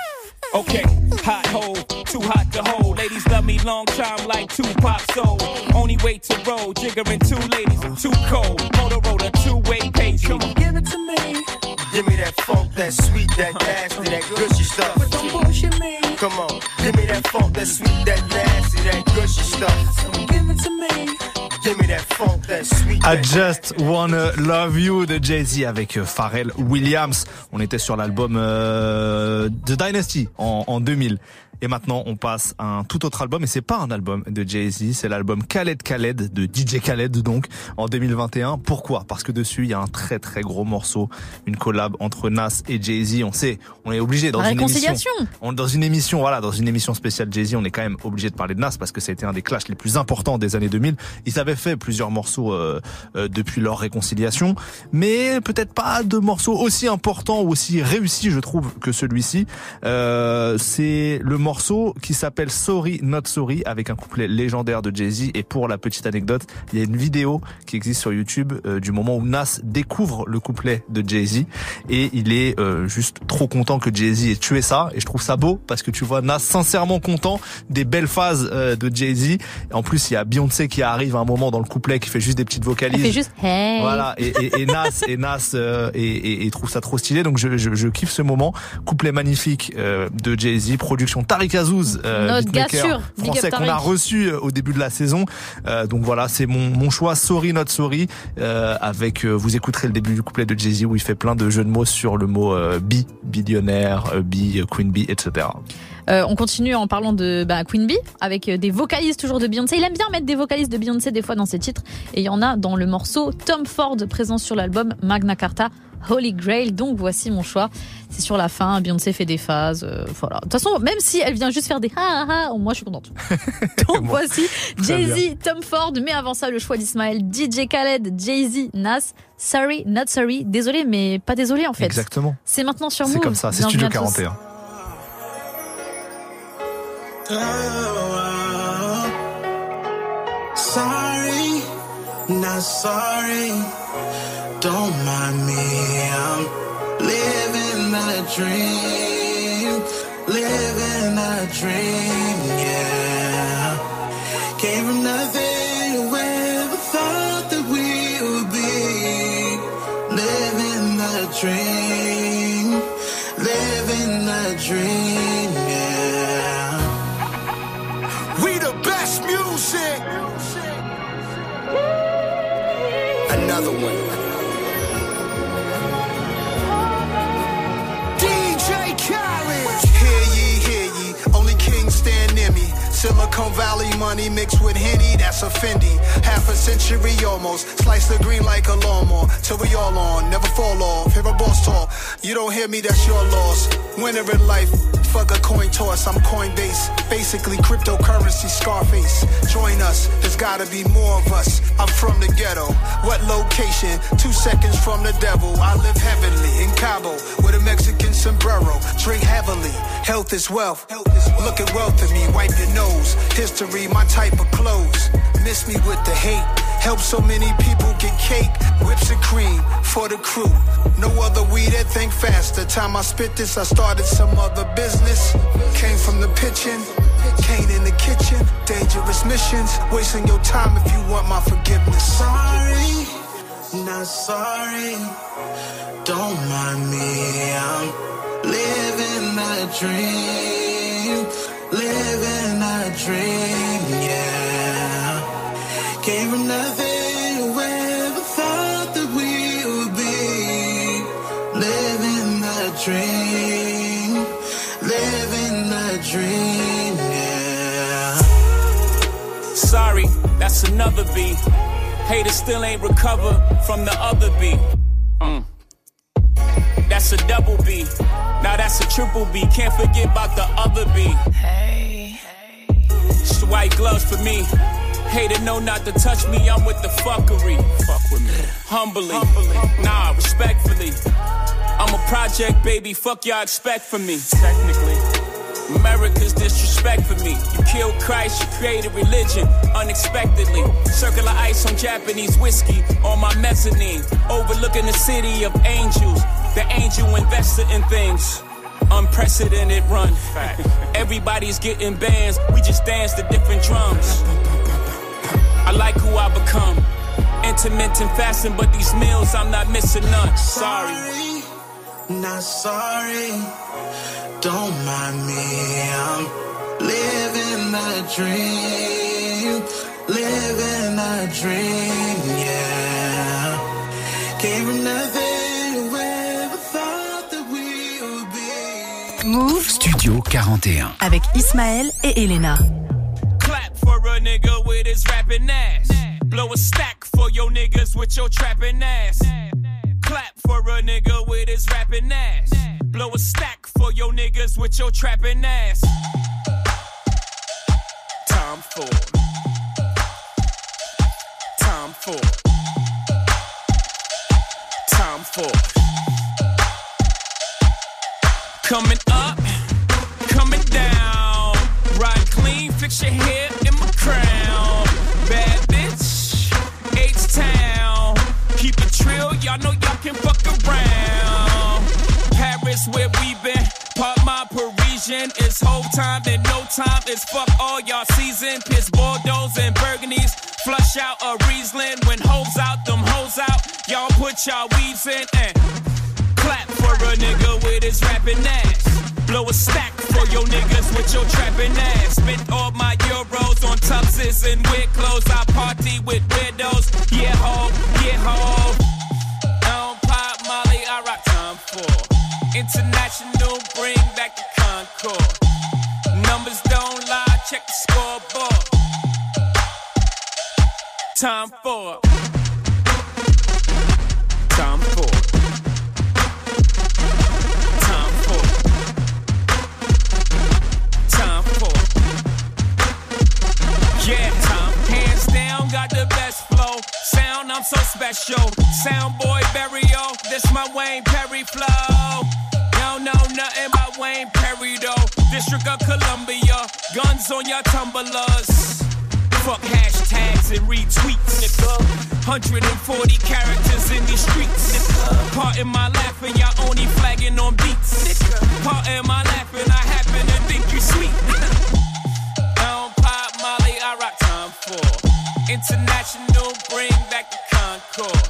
Okay, hot hole, too hot to hold. Ladies love me long time like two Tupac soul. Only way to roll, jiggering two ladies, too cold. Motorola, two-way page. Come on, give it to me. Give me that funk, that sweet, that nasty, that gushy stuff. But don't bullshit me. Come on, give me that funk, that sweet, that nasty, that gushy stuff. Give it to me. Give me that funk, that sweet. I Just Wanna Love You de Jay-Z avec euh, Pharrell Williams. On était sur l'album euh, The Dynasty en, en 2000. Et maintenant, on passe à un tout autre album, et c'est pas un album de Jay-Z, c'est l'album Khaled Khaled de DJ Khaled, donc, en 2021. Pourquoi? Parce que dessus, il y a un très très gros morceau, une collab entre Nas et Jay-Z. On sait, on est obligé dans une émission. On, dans une émission, voilà, dans une émission spéciale Jay-Z, on est quand même obligé de parler de Nas parce que ça a été un des clashs les plus importants des années 2000. Ils avaient fait plusieurs morceaux euh, euh, depuis leur réconciliation, mais peut-être pas de morceaux aussi importants ou aussi réussis, je trouve, que celui-ci. Euh, c'est le morceau qui s'appelle Sorry Not Sorry avec un couplet légendaire de Jay-Z. Et pour la petite anecdote, il y a une vidéo qui existe sur YouTube euh, du moment où Nas découvre le couplet de Jay-Z et il est euh, juste trop content que Jay-Z ait tué ça. Et je trouve ça beau parce que tu vois Nas sincèrement content des belles phases euh, de Jay-Z. En plus, il y a Beyoncé qui arrive à un moment dans le couplet qui fait juste des petites vocalises. Elle fait juste hey. Voilà, et, et, et Nas, et Nas euh, et, et- trouve ça trop stylé. Donc je, je, je kiffe ce moment. Couplet magnifique euh, de Jay-Z, production Tariq Azouz, euh, beatmaker français qu'on a reçu euh, au début de la saison. Euh, donc voilà, c'est mon, mon choix. Sorry not sorry. Euh, avec, vous écouterez le début du couplet de Jay-Z où il fait plein de jeux de mots sur le mot bi, billionnaire, bi, queen bee, etc. Euh, on continue en parlant de bah, Queen Bee avec des vocalistes toujours de Beyoncé. Il aime bien mettre des vocalistes de Beyoncé des fois dans ses titres et il y en a dans le morceau Tom Ford présent sur l'album Magna Carta Holy Grail. Donc voici mon choix. C'est sur la fin, Beyoncé fait des phases. euh, voilà. De toute façon, même si elle vient juste faire des ha ha, ha moi je suis contente. Donc voici Jay-Z, Tom Ford, mais avant ça le choix d'Ismaël, DJ Khaled, Jay-Z, Nas. Sorry, not sorry. Désolé, mais pas désolé en fait. Exactement. C'est maintenant sur C'est Move. comme ça, c'est Studio à tous. 41. Sorry, not sorry. Don't mind me. I'm living a dream. Living a dream, yeah. Came from nothing, whoever thought that we would be. Living a dream. Living a dream, yeah. We the best music. Another one. Silicon Valley money mixed with Henny, that's a Fendi. Half a century almost. Slice the green like a lawnmower. Till we all on, never fall off. Hear a boss talk. You don't hear me, that's your loss. Winner in life. Fuck a coin toss, I'm Coinbase. Basically cryptocurrency, Scarface. Join us, there's gotta be more of us. I'm from the ghetto. What location? Two seconds from the devil. I live heavenly in Cabo with a Mexican sombrero. Drink heavily, health is wealth. Look at wealth in me, wipe your nose. History, my type of clothes. Miss me with the hate. Help so many people get cake, whips and cream for the crew. No other weed that think fast. The time I spit this, I started some other business. Came from the pitching, Kane in the kitchen. Dangerous missions, wasting your time if you want my forgiveness. Sorry, not sorry. Don't mind me. I'm living a dream. Living a dream, that's another B. Haters still ain't recovered from the other B. Mm. That's a double B. Now that's a triple B. Can't forget about the other B. Hey. The white gloves for me. Hater know not to touch me. I'm with the fuckery. Fuck with me. Humbly. Nah, respectfully. I'm a project, baby. Fuck y'all expect from me. Technically. America's disrespect for me. You killed Christ, you created religion unexpectedly. Circular ice on Japanese whiskey on my mezzanine. Overlooking the city of angels. The angel invested in things. unprecedented run. Everybody's getting bands, we just dance to different drums. I like who I become. Intermittent fasting, but these meals I'm not missing none. Sorry. Not sorry, don't mind me. I'm living a dream, living a dream, yeah. Came from nothing, whoever thought that we would be. Move Studio 41. avec Ismaël et Elena. Clap for a nigga with his rapping ass. Blow a stack for your niggas with your trapping ass. Clap for a nigga with his rapping ass. Blow a stack for your niggas with your trapping ass. Time for. Time for. Time for. Coming up, coming down. Ride clean, fix your hair in my crown. Bad bitch, H Town. Keep it trill, y'all know y'all can fuck around. Where we been. Pop my Parisian. It's whole time and no time. It's fuck all y'all season. Piss Bordeaux and Burgundies. Flush out a Riesling. When hoes out, them hoes out. Y'all put y'all weaves in and clap for a nigga with his rapping ass. Blow a stack for your niggas with your trapping ass. Spent all my euros on tuxes and weird clothes. I party with Time for. Time for. Time for. Time for. Yeah, time. Hands down, got the best flow. Sound, I'm so special. Sound boy burial, this my Wayne Perry flow. Don't know nothing about Wayne Perry though. District of Columbia, guns on your tumblers. Fuck hashtags and retweets, nigga. 140 characters in these streets, nigga. Part in my laughing, y'all only flagging on beats, nigga. Part in my laughing, I happen to think you sweet. I don't pop Molly, I rock time for. International, bring back the Concorde.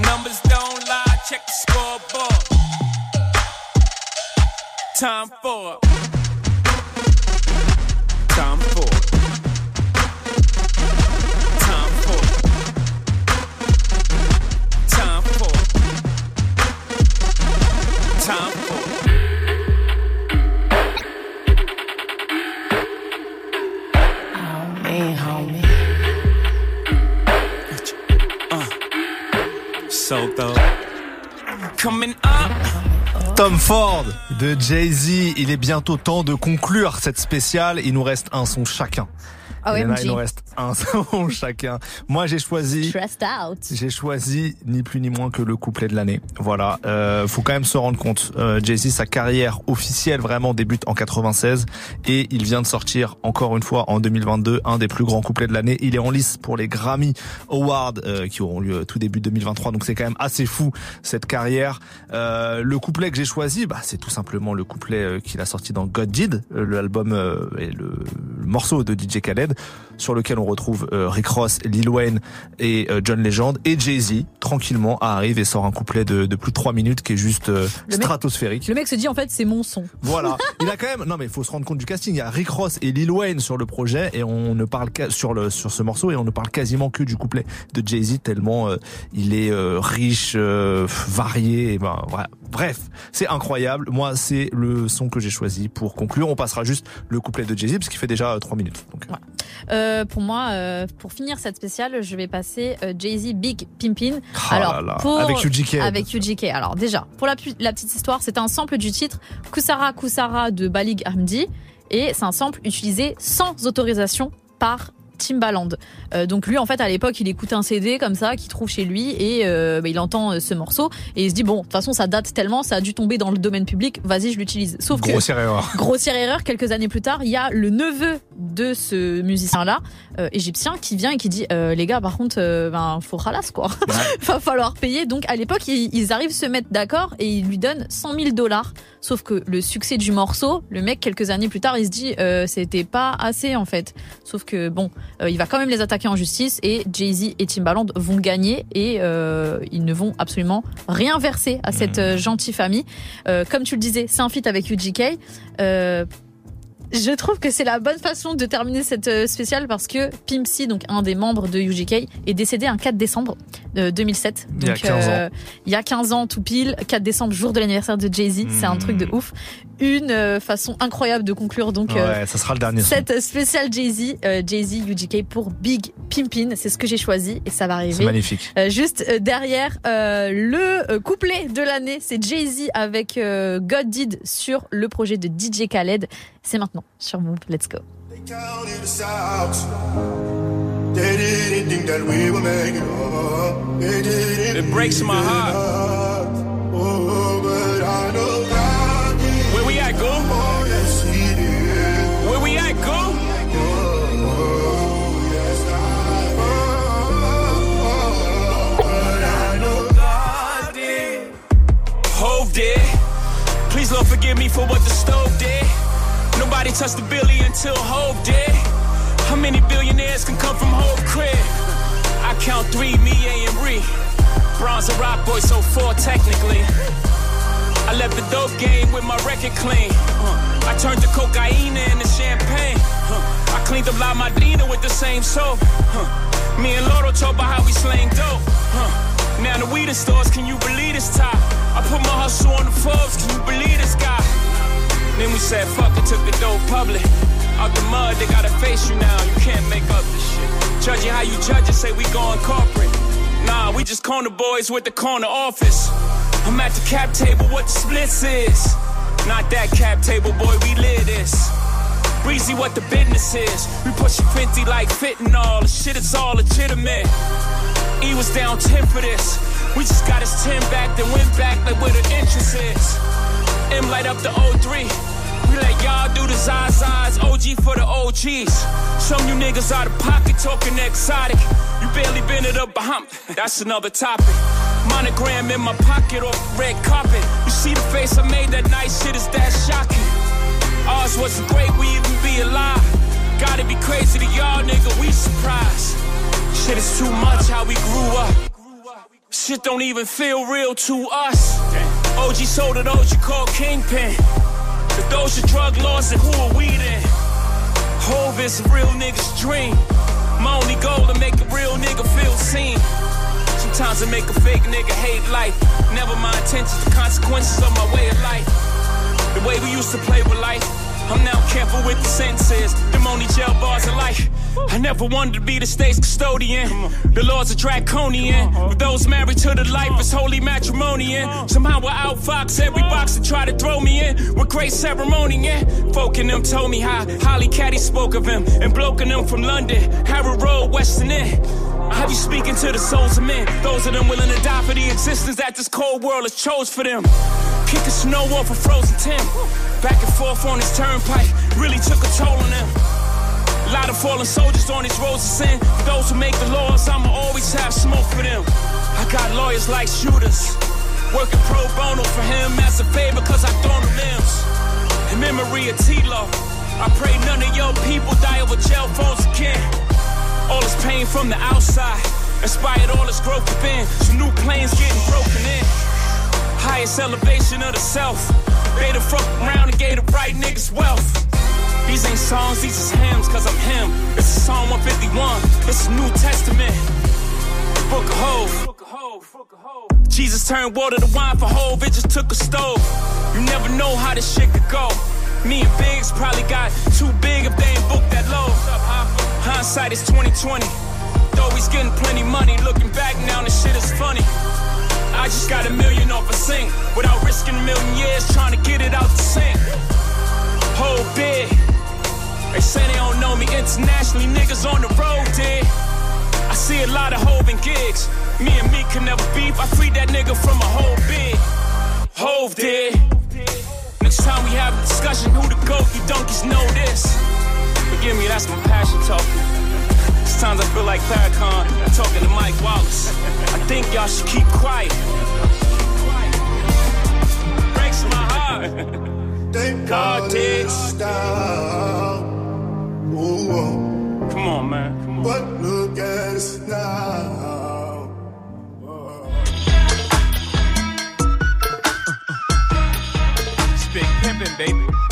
Numbers don't lie, check the scoreboard. Time for. Coming up. Tom Ford de Jay-Z. Il est bientôt temps de conclure cette spéciale. Il nous reste un son chacun. OMG. Elena, il nous reste un son chacun. Moi, j'ai choisi. Stressed out. J'ai choisi ni plus ni moins que le couplet de l'année. Voilà, euh, faut quand même se rendre compte. Euh, Jay-Z, sa carrière officielle vraiment débute en 96 et il vient de sortir encore une fois en 2022 un des plus grands couplets de l'année. Il est en lice pour les Grammy Awards euh, qui auront lieu tout début 2023. Donc c'est quand même assez fou cette carrière. Euh, le couplet que j'ai choisi, bah, c'est tout simplement le couplet euh, qu'il a sorti dans God Did, euh, l'album euh, et le, le morceau de DJ Khaled sur lequel on retrouve euh, Rick Ross, Lil Wayne et euh, John Legend et Jay-Z tranquillement arrive et sort un couplet de, de plus de 3 minutes qui est juste euh, mec- stratosphérique. Le mec se dit en fait c'est mon son. Voilà. Il a quand même, non mais il faut se rendre compte du casting. Il y a Rick Ross et Lil Wayne sur le projet et on ne parle sur le sur ce morceau et on ne parle quasiment que du couplet de Jay Z tellement euh, il est euh, riche, euh, varié. Et ben voilà. Bref, c'est incroyable. Moi, c'est le son que j'ai choisi pour conclure. On passera juste le couplet de Jay Z parce qu'il fait déjà 3 minutes. Donc, euh, Euh, pour moi, euh, pour finir cette spéciale, je vais passer euh, Jay-Z Big Pimpin. Là là. Avec UGK. Avec UGK. Alors déjà, pour la, petite histoire, c'est un sample du titre Kusara Kusara de Balig Hamdi et c'est un sample utilisé sans autorisation par Timbaland. Euh, donc lui, en fait, à l'époque, il écoute un CD comme ça qu'il trouve chez lui et euh, bah, il entend euh, ce morceau et il se dit bon, de toute façon, ça date tellement, ça a dû tomber dans le domaine public. Vas-y, je l'utilise. Sauf que grossière erreur. Grossière erreur, quelques années plus tard, il y a le neveu de ce musicien-là, euh, égyptien, qui vient et qui dit les gars, par contre, ben faut ralasse quoi, va falloir payer. Donc à l'époque, ils, ils arrivent à se mettre d'accord et ils lui donnent 100 000 dollars. Sauf que le succès du morceau, le mec quelques années plus tard, il se dit c'était pas assez en fait. Sauf que bon, il va quand même les attaquer en justice et Jay Z et Timbaland vont gagner et euh, ils ne vont absolument rien verser à cette euh, gentille famille. Euh, comme tu le disais, c'est un feat avec UGK. Euh, je trouve que c'est la bonne façon de terminer cette euh, spéciale parce que Pimp C, donc un des membres de UGK, est décédé un 4 décembre de 2007. Il y a Donc, 15 ans. euh, il y a 15 ans tout pile, 4 décembre, jour de l'anniversaire de Jay-Z. C'est un Hmm. truc de ouf. Une euh, façon incroyable de conclure donc euh, Ouais, ça sera le dernier. son. cette spéciale Jay-Z, euh, Jay-Z UGK pour Big Pimpin. C'est ce que j'ai choisi et ça va arriver. C'est magnifique. Euh, juste derrière euh, le couplet de l'année, c'est Jay-Z avec euh, God Did sur le projet de DJ Khaled. C'est maintenant sur Move. Let's go. It breaks my heart. Where we at, go? Where we at, go? Oh, yes, I. But I know God did. Hov did. Please Lord forgive me for what the stove did. Nobody touched the billy until Hov did. How many billionaires can come from Hov crib? I count three, me, A, and Ree. Bronze and rock boy, so four technically. I left the dope game with my record clean. Uh, I turned the cocaine into champagne. Uh, I cleaned up La Madrina with the same soap. Uh, me and Loro talk about how we slang dope. Uh, now the weed stores, can you believe this top? I put my hustle on the Forbes, can you believe this guy? Then we said fuck it, took the dope public. Out the mud, they gotta face you now. You can't make up this shit. Judge it how you judge it, say we going corporate. Nah, we just corner boys with the corner office. I'm at the cap table, what the splits is. Not that cap table, boy, we live this. Breezy, what the business is. We pushing 50 like fitting all. The shit is all legitimate. E was down 10 for this. We just got his 10 back, then went back like where the interest is. M light up the 03. We let y'all do the Zazas, OG for the OGs. Some you niggas out of pocket talking exotic. You barely been it up behind. That's another topic. Monogram in my pocket off red carpet. You see the face I made that night, shit is that shocking. Ours wasn't great, we even be alive. Gotta be crazy to y'all, nigga, we surprised. Shit is too much how we grew up. Shit don't even feel real to us. OG sold it, OG called Kingpin. Those are drug laws, then who are we then? Hov is a real nigga's dream. My only goal to make a real nigga feel seen. Sometimes I make a fake nigga hate life. Never my intentions, the consequences of my way of life. The way we used to play with life. I'm now careful with the sentences. Them only jail bars of life. I never wanted to be the state's custodian. The laws are draconian. With those married to the life, it's holy matrimonian. Somehow I outfox every box that try to throw me in. With great ceremony, yeah. Folk in them told me how Holly Caddy spoke of him. And bloke in them from London, Harrow Road, Western End. Have you speaking to the souls of men. Those of them willing to die for the existence that this cold world has chose for them. Kicking snow off a frozen Tim. Back and forth on his turnpike really took a toll on them. Lot of fallen soldiers on these roads of sin. For those who make the laws, I'ma always have smoke for them. I got lawyers like shooters. Working pro bono for him as a favor, cause I thrown them limbs. In memory of T-Lo, I pray none of your people die over jail phones again. All this pain from the outside inspired all this growth within. So new planes getting broken in. Highest elevation of the self. They the fuck around and gave the right niggas wealth. These ain't songs, these is hymns, cause I'm him. Is Psalm 151, this is New Testament. Book of Hov. Jesus turned water to wine for Hov, it just took a stove. You never know how this shit could go. Me and Biggs probably got too big if they ain't booked that low. Hindsight is 2020. Though he's getting plenty money, looking back now, this shit is funny. I just got a million off a sink without risking a million years trying to get it out the sink. Whole big. They say they don't know me internationally, niggas on the road did. I see a lot of hovin' gigs. Me and me can never beef. I freed that nigga from a whole big. Hov did. Next time we have a discussion, who the goat? You donkeys know this. Forgive me, that's my passion talking. Sometimes I feel like Farrakhan talking to Mike Wallace. I think y'all should keep quiet. Breaks my heart. Cortex. Come on, man. Come on. But look at us now. Big pimpin', baby.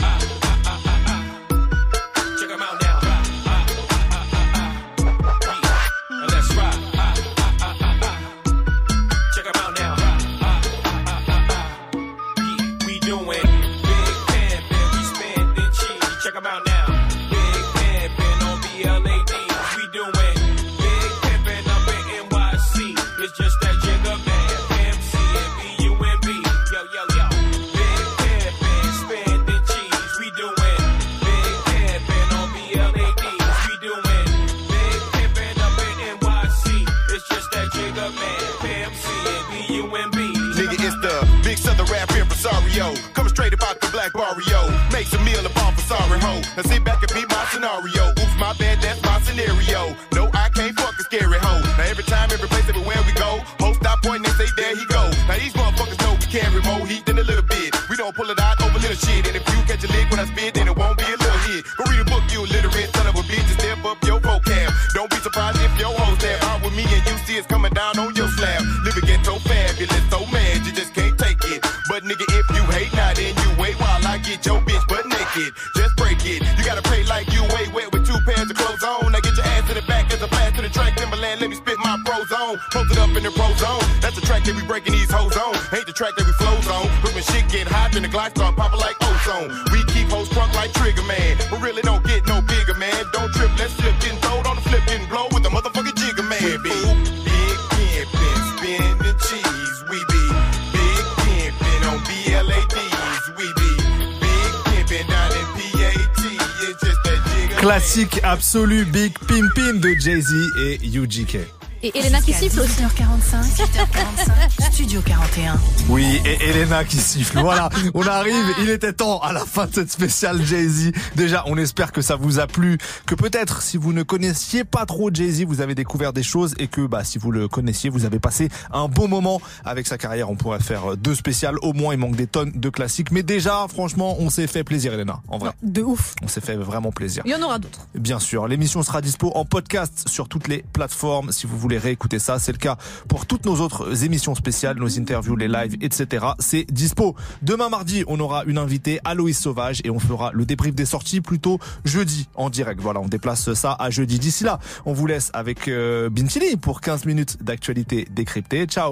Posted up in the pro zone. That's the track that we breaking these hoes on. Ain't the track that we flows on. But when shit get hot, then the start popping like ozone. We keep hoes crunk like Trigger Man. Really don't get no bigger, man. Don't trip, let's getting throwed on the flip, getting blow with the motherfucking Jigga Man. We be big pimpin', spinning cheese. We be big pimpin' on BLADs. We be big pimpin' down in PAT. It's just Jigga Big Pimpin de Jay-Z et UGK. Et Elena qui siffle aussi. 18h45, 18h45, Studio 41. Oui, et Elena qui siffle. Voilà, on arrive. Il était temps à la fin de cette spéciale Jay-Z. Déjà, on espère que ça vous a plu, que peut-être si vous ne connaissiez pas trop Jay-Z, vous avez découvert des choses et que bah si vous le connaissiez, vous avez passé un bon moment avec sa carrière. On pourrait faire deux spéciales au moins. Il manque des tonnes de classiques, mais déjà, franchement, on s'est fait plaisir, Elena. En vrai, De ouf. on s'est fait vraiment plaisir. Il y en aura d'autres. Bien sûr, l'émission sera dispo en podcast sur toutes les plateformes si vous voulez réécouter ça. C'est le cas pour toutes nos autres émissions spéciales, nos interviews, les lives, etc. C'est dispo. Demain mardi, on aura une invitée, Aloïs Sauvage, et on fera le débrief des sorties plutôt jeudi en direct. Voilà, on déplace ça à jeudi. D'ici là, on vous laisse avec euh, Bintili pour 15 minutes d'actualité décryptée. Ciao